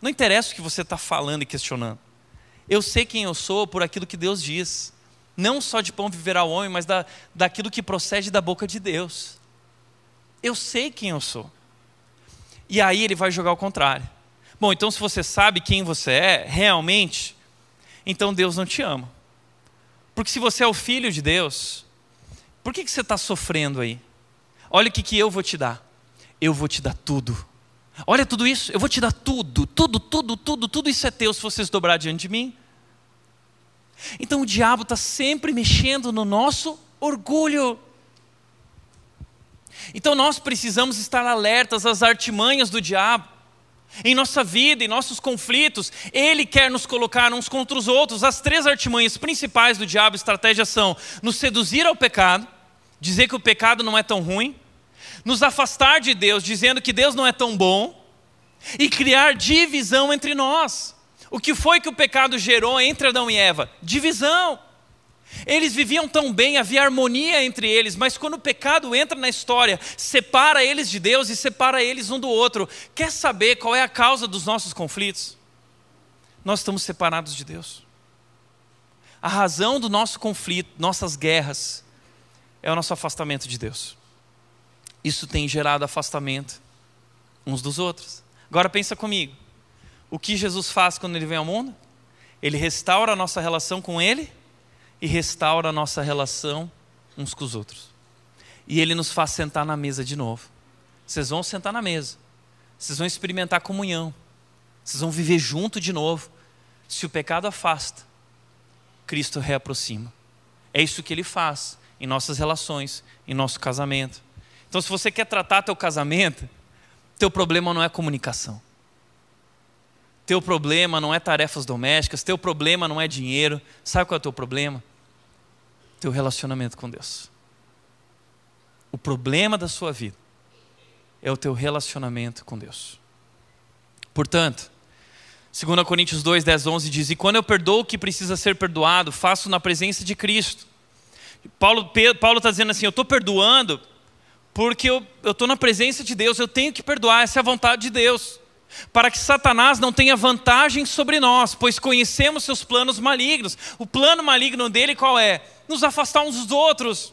não interessa o que você está falando e questionando. Eu sei quem eu sou por aquilo que Deus diz. Não só de pão viverá o homem, mas da, daquilo que procede da boca de Deus. Eu sei quem eu sou. E aí ele vai jogar o contrário. Bom, então se você sabe quem você é, realmente, então Deus não te ama. Porque se você é o filho de Deus, por que, que você está sofrendo aí? Olha o que, que eu vou te dar. Eu vou te dar tudo. Olha tudo isso, eu vou te dar tudo, tudo, tudo, tudo, tudo isso é teu se você se dobrar diante de mim. Então o diabo está sempre mexendo no nosso orgulho. Então nós precisamos estar alertas às artimanhas do diabo. Em nossa vida, em nossos conflitos, ele quer nos colocar uns contra os outros. As três artimanhas principais do diabo, estratégia são nos seduzir ao pecado, dizer que o pecado não é tão ruim, nos afastar de Deus, dizendo que Deus não é tão bom, e criar divisão entre nós. O que foi que o pecado gerou entre Adão e Eva? Divisão. Eles viviam tão bem, havia harmonia entre eles, mas quando o pecado entra na história, separa eles de Deus e separa eles um do outro. Quer saber qual é a causa dos nossos conflitos? Nós estamos separados de Deus. A razão do nosso conflito, nossas guerras, é o nosso afastamento de Deus. Isso tem gerado afastamento uns dos outros. Agora pensa comigo. O que Jesus faz quando ele vem ao mundo? Ele restaura a nossa relação com ele e restaura a nossa relação uns com os outros. E ele nos faz sentar na mesa de novo. Vocês vão sentar na mesa. Vocês vão experimentar comunhão. Vocês vão viver junto de novo. Se o pecado afasta, Cristo reaproxima. É isso que ele faz em nossas relações, em nosso casamento. Então, se você quer tratar teu casamento, teu problema não é comunicação. Teu problema não é tarefas domésticas, teu problema não é dinheiro. Sabe qual é o teu problema? Teu relacionamento com Deus. O problema da sua vida é o teu relacionamento com Deus. Portanto, 2 Coríntios 2, 10, 11 diz: E quando eu perdoo o que precisa ser perdoado, faço na presença de Cristo. Paulo está dizendo assim: Eu estou perdoando porque eu estou na presença de Deus, eu tenho que perdoar, essa é a vontade de Deus. Para que Satanás não tenha vantagem sobre nós, pois conhecemos seus planos malignos. O plano maligno dele qual é? Nos afastar uns dos outros.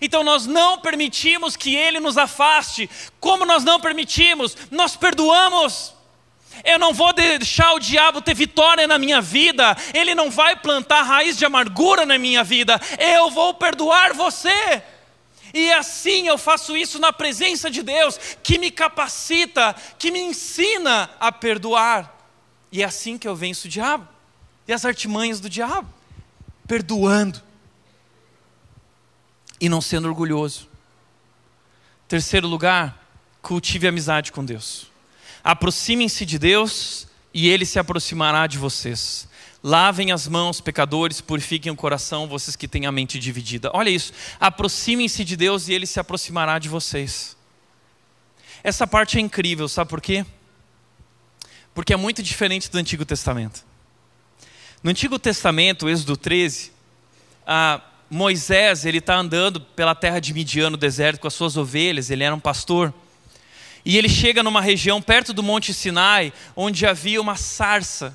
Então nós não permitimos que ele nos afaste. Como nós não permitimos? Nós perdoamos. Eu não vou deixar o diabo ter vitória na minha vida, ele não vai plantar raiz de amargura na minha vida. Eu vou perdoar você. E assim eu faço isso na presença de Deus, que me capacita, que me ensina a perdoar. E é assim que eu venço o diabo e as artimanhas do diabo, perdoando, e não sendo orgulhoso. Terceiro lugar, cultive amizade com Deus. Aproximem-se de Deus e Ele se aproximará de vocês. Lavem as mãos, pecadores, purifiquem o coração, vocês que têm a mente dividida. Olha isso. Aproximem-se de Deus e Ele se aproximará de vocês. Essa parte é incrível, sabe por quê? Porque é muito diferente do Antigo Testamento. No Antigo Testamento, Êxodo 13, a Moisés ele está andando pela terra de Midian, no deserto, com as suas ovelhas, ele era um pastor. E ele chega numa região perto do Monte Sinai, onde havia uma sarça.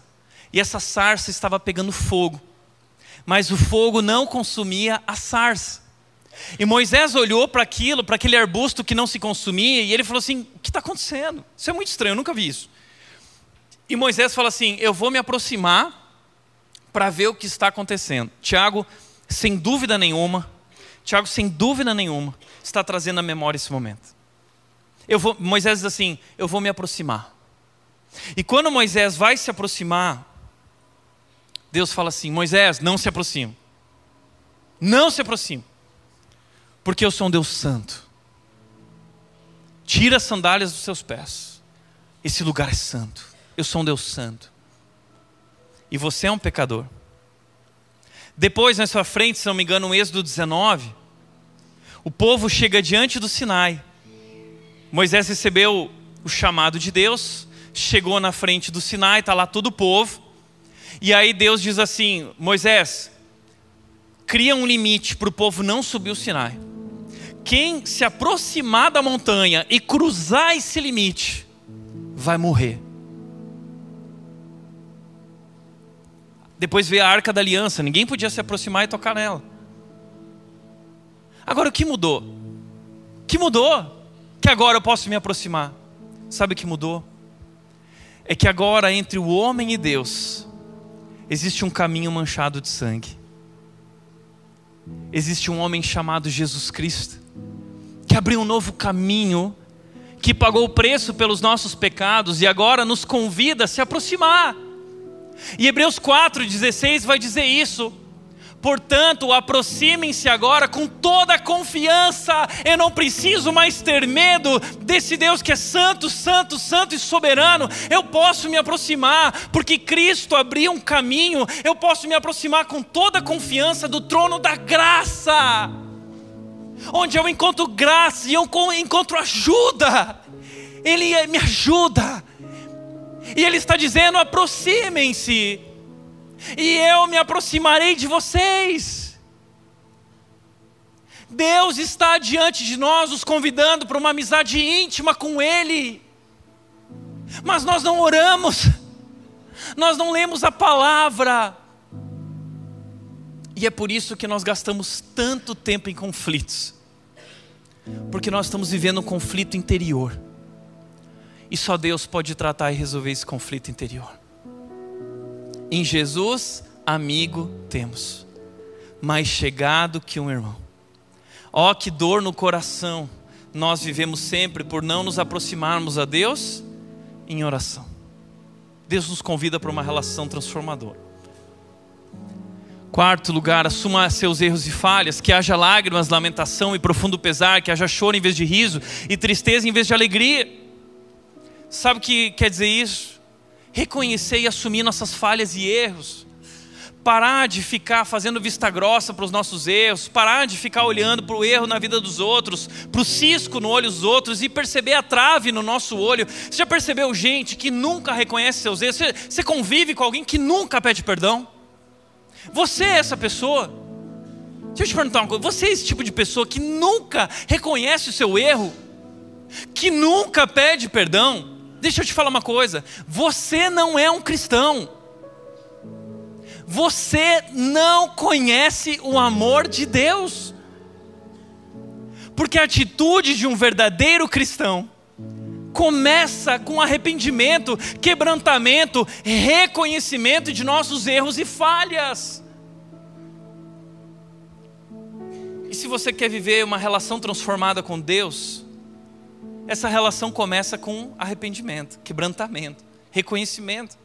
E essa sarça estava pegando fogo. Mas o fogo não consumia a sarça. E Moisés olhou para aquilo, para aquele arbusto que não se consumia, e ele falou assim: O que está acontecendo? Isso é muito estranho, eu nunca vi isso. E Moisés fala assim: Eu vou me aproximar para ver o que está acontecendo. Tiago, sem dúvida nenhuma, Tiago, sem dúvida nenhuma, está trazendo à memória esse momento. Vou, Moisés diz assim: Eu vou me aproximar. E quando Moisés vai se aproximar, Deus fala assim: Moisés, não se aproxime. Não se aproxime. Porque eu sou um Deus santo. Tira as sandálias dos seus pés. Esse lugar é santo. Eu sou um Deus santo e você é um pecador. Depois, na sua frente, se não me engano, no Êxodo 19, o povo chega diante do Sinai. Moisés recebeu o chamado de Deus, chegou na frente do Sinai, está lá todo o povo. E aí Deus diz assim: Moisés, cria um limite para o povo não subir o Sinai. Quem se aproximar da montanha e cruzar esse limite, vai morrer. Depois veio a arca da aliança, ninguém podia se aproximar e tocar nela. Agora o que mudou? O que mudou? Que agora eu posso me aproximar. Sabe o que mudou? É que agora entre o homem e Deus existe um caminho manchado de sangue. Existe um homem chamado Jesus Cristo, que abriu um novo caminho, que pagou o preço pelos nossos pecados e agora nos convida a se aproximar. E Hebreus 4,16 vai dizer isso. Portanto, aproximem-se agora com toda a confiança. Eu não preciso mais ter medo desse Deus que é santo, santo, santo e soberano. Eu posso me aproximar, porque Cristo abriu um caminho. Eu posso me aproximar com toda a confiança do trono da graça, onde eu encontro graça e eu encontro ajuda. Ele me ajuda. E Ele está dizendo: aproximem-se, e eu me aproximarei de vocês. Deus está diante de nós, nos convidando para uma amizade íntima com Ele, mas nós não oramos, nós não lemos a palavra, e é por isso que nós gastamos tanto tempo em conflitos, porque nós estamos vivendo um conflito interior. E só Deus pode tratar e resolver esse conflito interior. Em Jesus, amigo temos, mais chegado que um irmão. Ó, oh, que dor no coração nós vivemos sempre por não nos aproximarmos a Deus em oração. Deus nos convida para uma relação transformadora. Quarto lugar, assuma seus erros e falhas, que haja lágrimas, lamentação e profundo pesar, que haja choro em vez de riso e tristeza em vez de alegria. Sabe o que quer dizer isso? Reconhecer e assumir nossas falhas e erros. Parar de ficar fazendo vista grossa para os nossos erros, parar de ficar olhando para o erro na vida dos outros, para o cisco no olho dos outros e perceber a trave no nosso olho. Você já percebeu gente que nunca reconhece seus erros? Você, você convive com alguém que nunca pede perdão? Você é essa pessoa? Deixa eu te perguntar uma coisa: você é esse tipo de pessoa que nunca reconhece o seu erro? Que nunca pede perdão? Deixa eu te falar uma coisa: você não é um cristão. Você não conhece o amor de Deus. Porque a atitude de um verdadeiro cristão começa com arrependimento, quebrantamento, reconhecimento de nossos erros e falhas. E se você quer viver uma relação transformada com Deus, essa relação começa com arrependimento, quebrantamento, reconhecimento.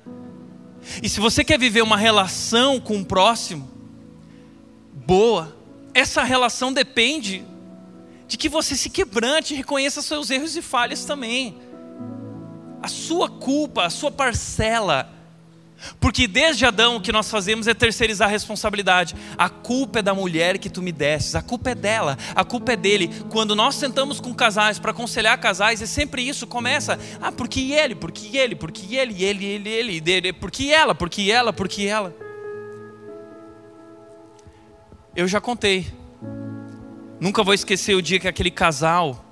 E se você quer viver uma relação com o próximo boa, essa relação depende de que você se quebrante e reconheça seus erros e falhas também. A sua culpa, a sua parcela porque desde Adão o que nós fazemos é terceirizar a responsabilidade. A culpa é da mulher que tu me desses, a culpa é dela, a culpa é dele. Quando nós sentamos com casais para aconselhar casais, é sempre isso, começa, ah, porque ele, porque ele, porque ele, ele, ele, ele, ele, porque ela, porque ela, porque ela. Eu já contei. Nunca vou esquecer o dia que aquele casal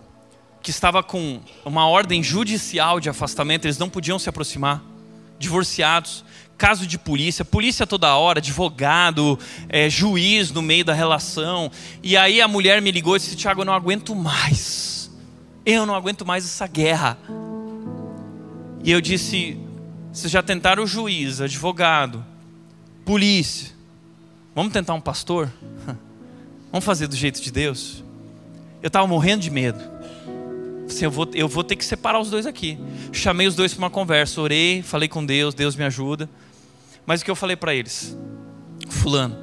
que estava com uma ordem judicial de afastamento, eles não podiam se aproximar, divorciados caso de polícia, polícia toda hora, advogado, é, juiz no meio da relação. E aí a mulher me ligou e disse: Tiago, eu não aguento mais. Eu não aguento mais essa guerra. E eu disse: vocês já tentaram o juiz, advogado, polícia. Vamos tentar um pastor? Vamos fazer do jeito de Deus? Eu estava morrendo de medo. Assim, eu, vou, eu vou ter que separar os dois aqui. Chamei os dois para uma conversa, orei, falei com Deus, Deus me ajuda. Mas o que eu falei para eles? Fulano,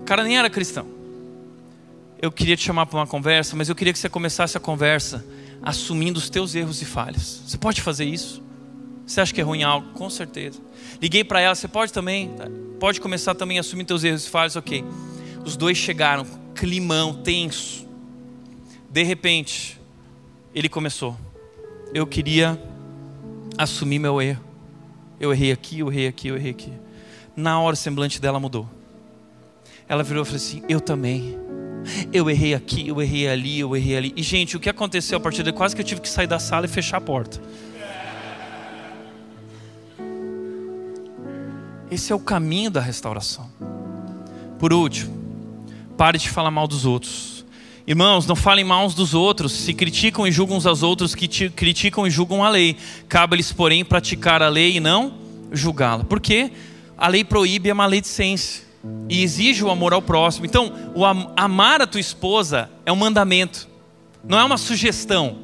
o cara nem era cristão. Eu queria te chamar para uma conversa, mas eu queria que você começasse a conversa assumindo os teus erros e falhas. Você pode fazer isso? Você acha que é ruim algo? Com certeza. Liguei para ela, você pode também? Pode começar também a assumir teus erros e falhas, ok. Os dois chegaram, climão, tenso. De repente, ele começou. Eu queria assumir meu erro. Eu errei aqui, eu errei aqui, eu errei aqui. Na hora o semblante dela mudou. Ela virou e falou assim: Eu também. Eu errei aqui, eu errei ali, eu errei ali. E, gente, o que aconteceu a partir de quase que eu tive que sair da sala e fechar a porta. Esse é o caminho da restauração. Por último, pare de falar mal dos outros. Irmãos, não falem mal uns dos outros. Se criticam e julgam uns aos outros, que criticam e julgam a lei. Cabe-lhes, porém, praticar a lei e não julgá-la. Por quê? A lei proíbe a maledicência e exige o amor ao próximo. Então, o am amar a tua esposa é um mandamento, não é uma sugestão.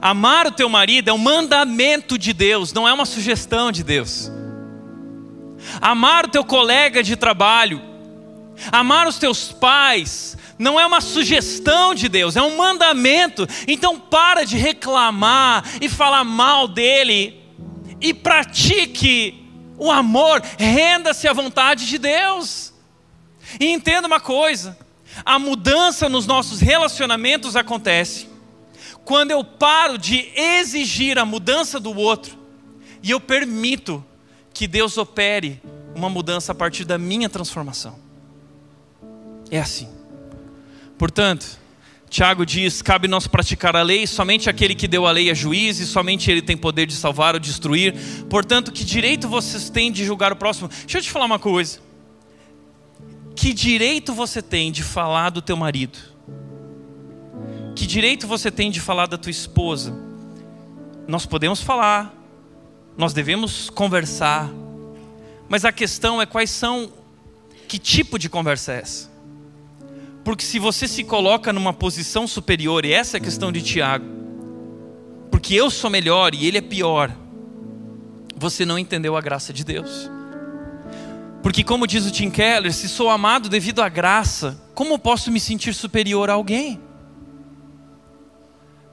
Amar o teu marido é um mandamento de Deus, não é uma sugestão de Deus. Amar o teu colega de trabalho, amar os teus pais, não é uma sugestão de Deus, é um mandamento. Então para de reclamar e falar mal dele e pratique o amor, renda-se à vontade de Deus. E entenda uma coisa: a mudança nos nossos relacionamentos acontece quando eu paro de exigir a mudança do outro e eu permito que Deus opere uma mudança a partir da minha transformação. É assim. Portanto, Tiago diz: cabe nós praticar a lei, somente aquele que deu a lei é juiz e somente ele tem poder de salvar ou destruir. Portanto, que direito vocês têm de julgar o próximo? Deixa eu te falar uma coisa. Que direito você tem de falar do teu marido? Que direito você tem de falar da tua esposa? Nós podemos falar, nós devemos conversar, mas a questão é quais são, que tipo de conversa é essa? Porque se você se coloca numa posição superior, e essa é a questão de Tiago, porque eu sou melhor e ele é pior, você não entendeu a graça de Deus. Porque, como diz o Tim Keller, se sou amado devido à graça, como posso me sentir superior a alguém?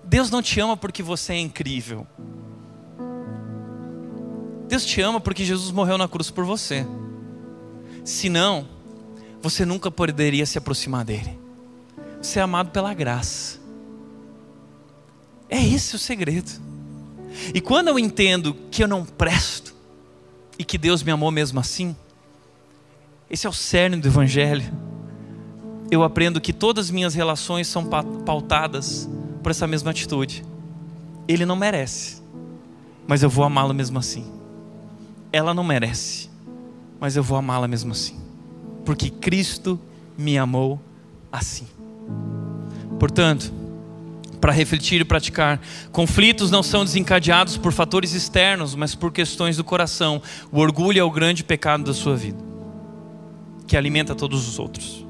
Deus não te ama porque você é incrível. Deus te ama porque Jesus morreu na cruz por você. Se não, você nunca poderia se aproximar dele. Você é amado pela graça. É esse o segredo. E quando eu entendo que eu não presto e que Deus me amou mesmo assim, esse é o cerne do Evangelho. Eu aprendo que todas as minhas relações são pautadas por essa mesma atitude. Ele não merece, mas eu vou amá-lo mesmo assim. Ela não merece, mas eu vou amá-la mesmo assim porque Cristo me amou assim. Portanto, para refletir e praticar, conflitos não são desencadeados por fatores externos, mas por questões do coração. O orgulho é o grande pecado da sua vida, que alimenta todos os outros.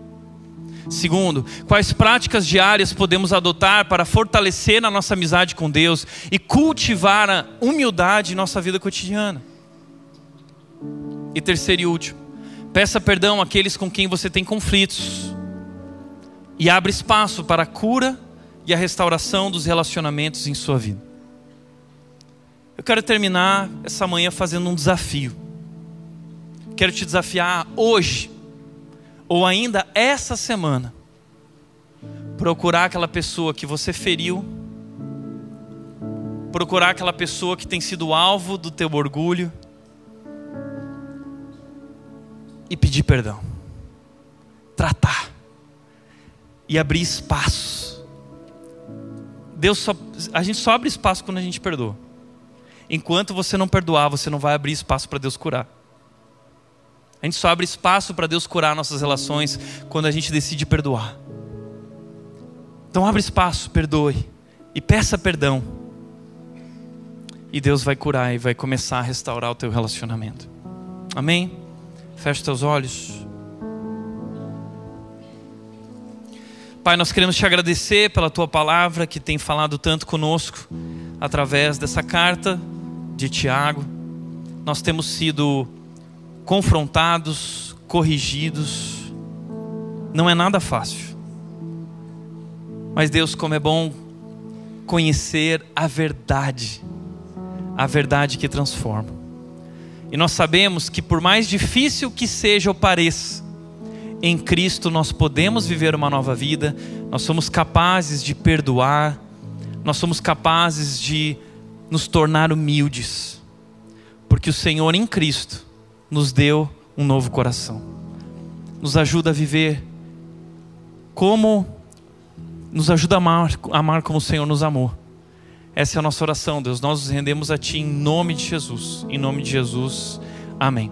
Segundo, quais práticas diárias podemos adotar para fortalecer a nossa amizade com Deus e cultivar a humildade em nossa vida cotidiana? E terceiro e último, Peça perdão àqueles com quem você tem conflitos. e abre espaço para a cura e a restauração dos relacionamentos em sua vida. Eu quero terminar essa manhã fazendo um desafio. Quero te desafiar hoje, ou ainda essa semana, procurar aquela pessoa que você feriu, procurar aquela pessoa que tem sido alvo do teu orgulho e pedir perdão, tratar e abrir espaço. Deus só, a gente só abre espaço quando a gente perdoa. Enquanto você não perdoar, você não vai abrir espaço para Deus curar. A gente só abre espaço para Deus curar nossas relações quando a gente decide perdoar. Então abre espaço, perdoe e peça perdão. E Deus vai curar e vai começar a restaurar o teu relacionamento. Amém? Feche teus olhos. Pai, nós queremos te agradecer pela tua palavra que tem falado tanto conosco através dessa carta de Tiago. Nós temos sido confrontados, corrigidos. Não é nada fácil. Mas Deus, como é bom conhecer a verdade, a verdade que transforma. E nós sabemos que por mais difícil que seja ou pareça, em Cristo nós podemos viver uma nova vida, nós somos capazes de perdoar, nós somos capazes de nos tornar humildes, porque o Senhor em Cristo nos deu um novo coração, nos ajuda a viver como, nos ajuda a amar, amar como o Senhor nos amou. Essa é a nossa oração, Deus. Nós nos rendemos a Ti em nome de Jesus. Em nome de Jesus. Amém.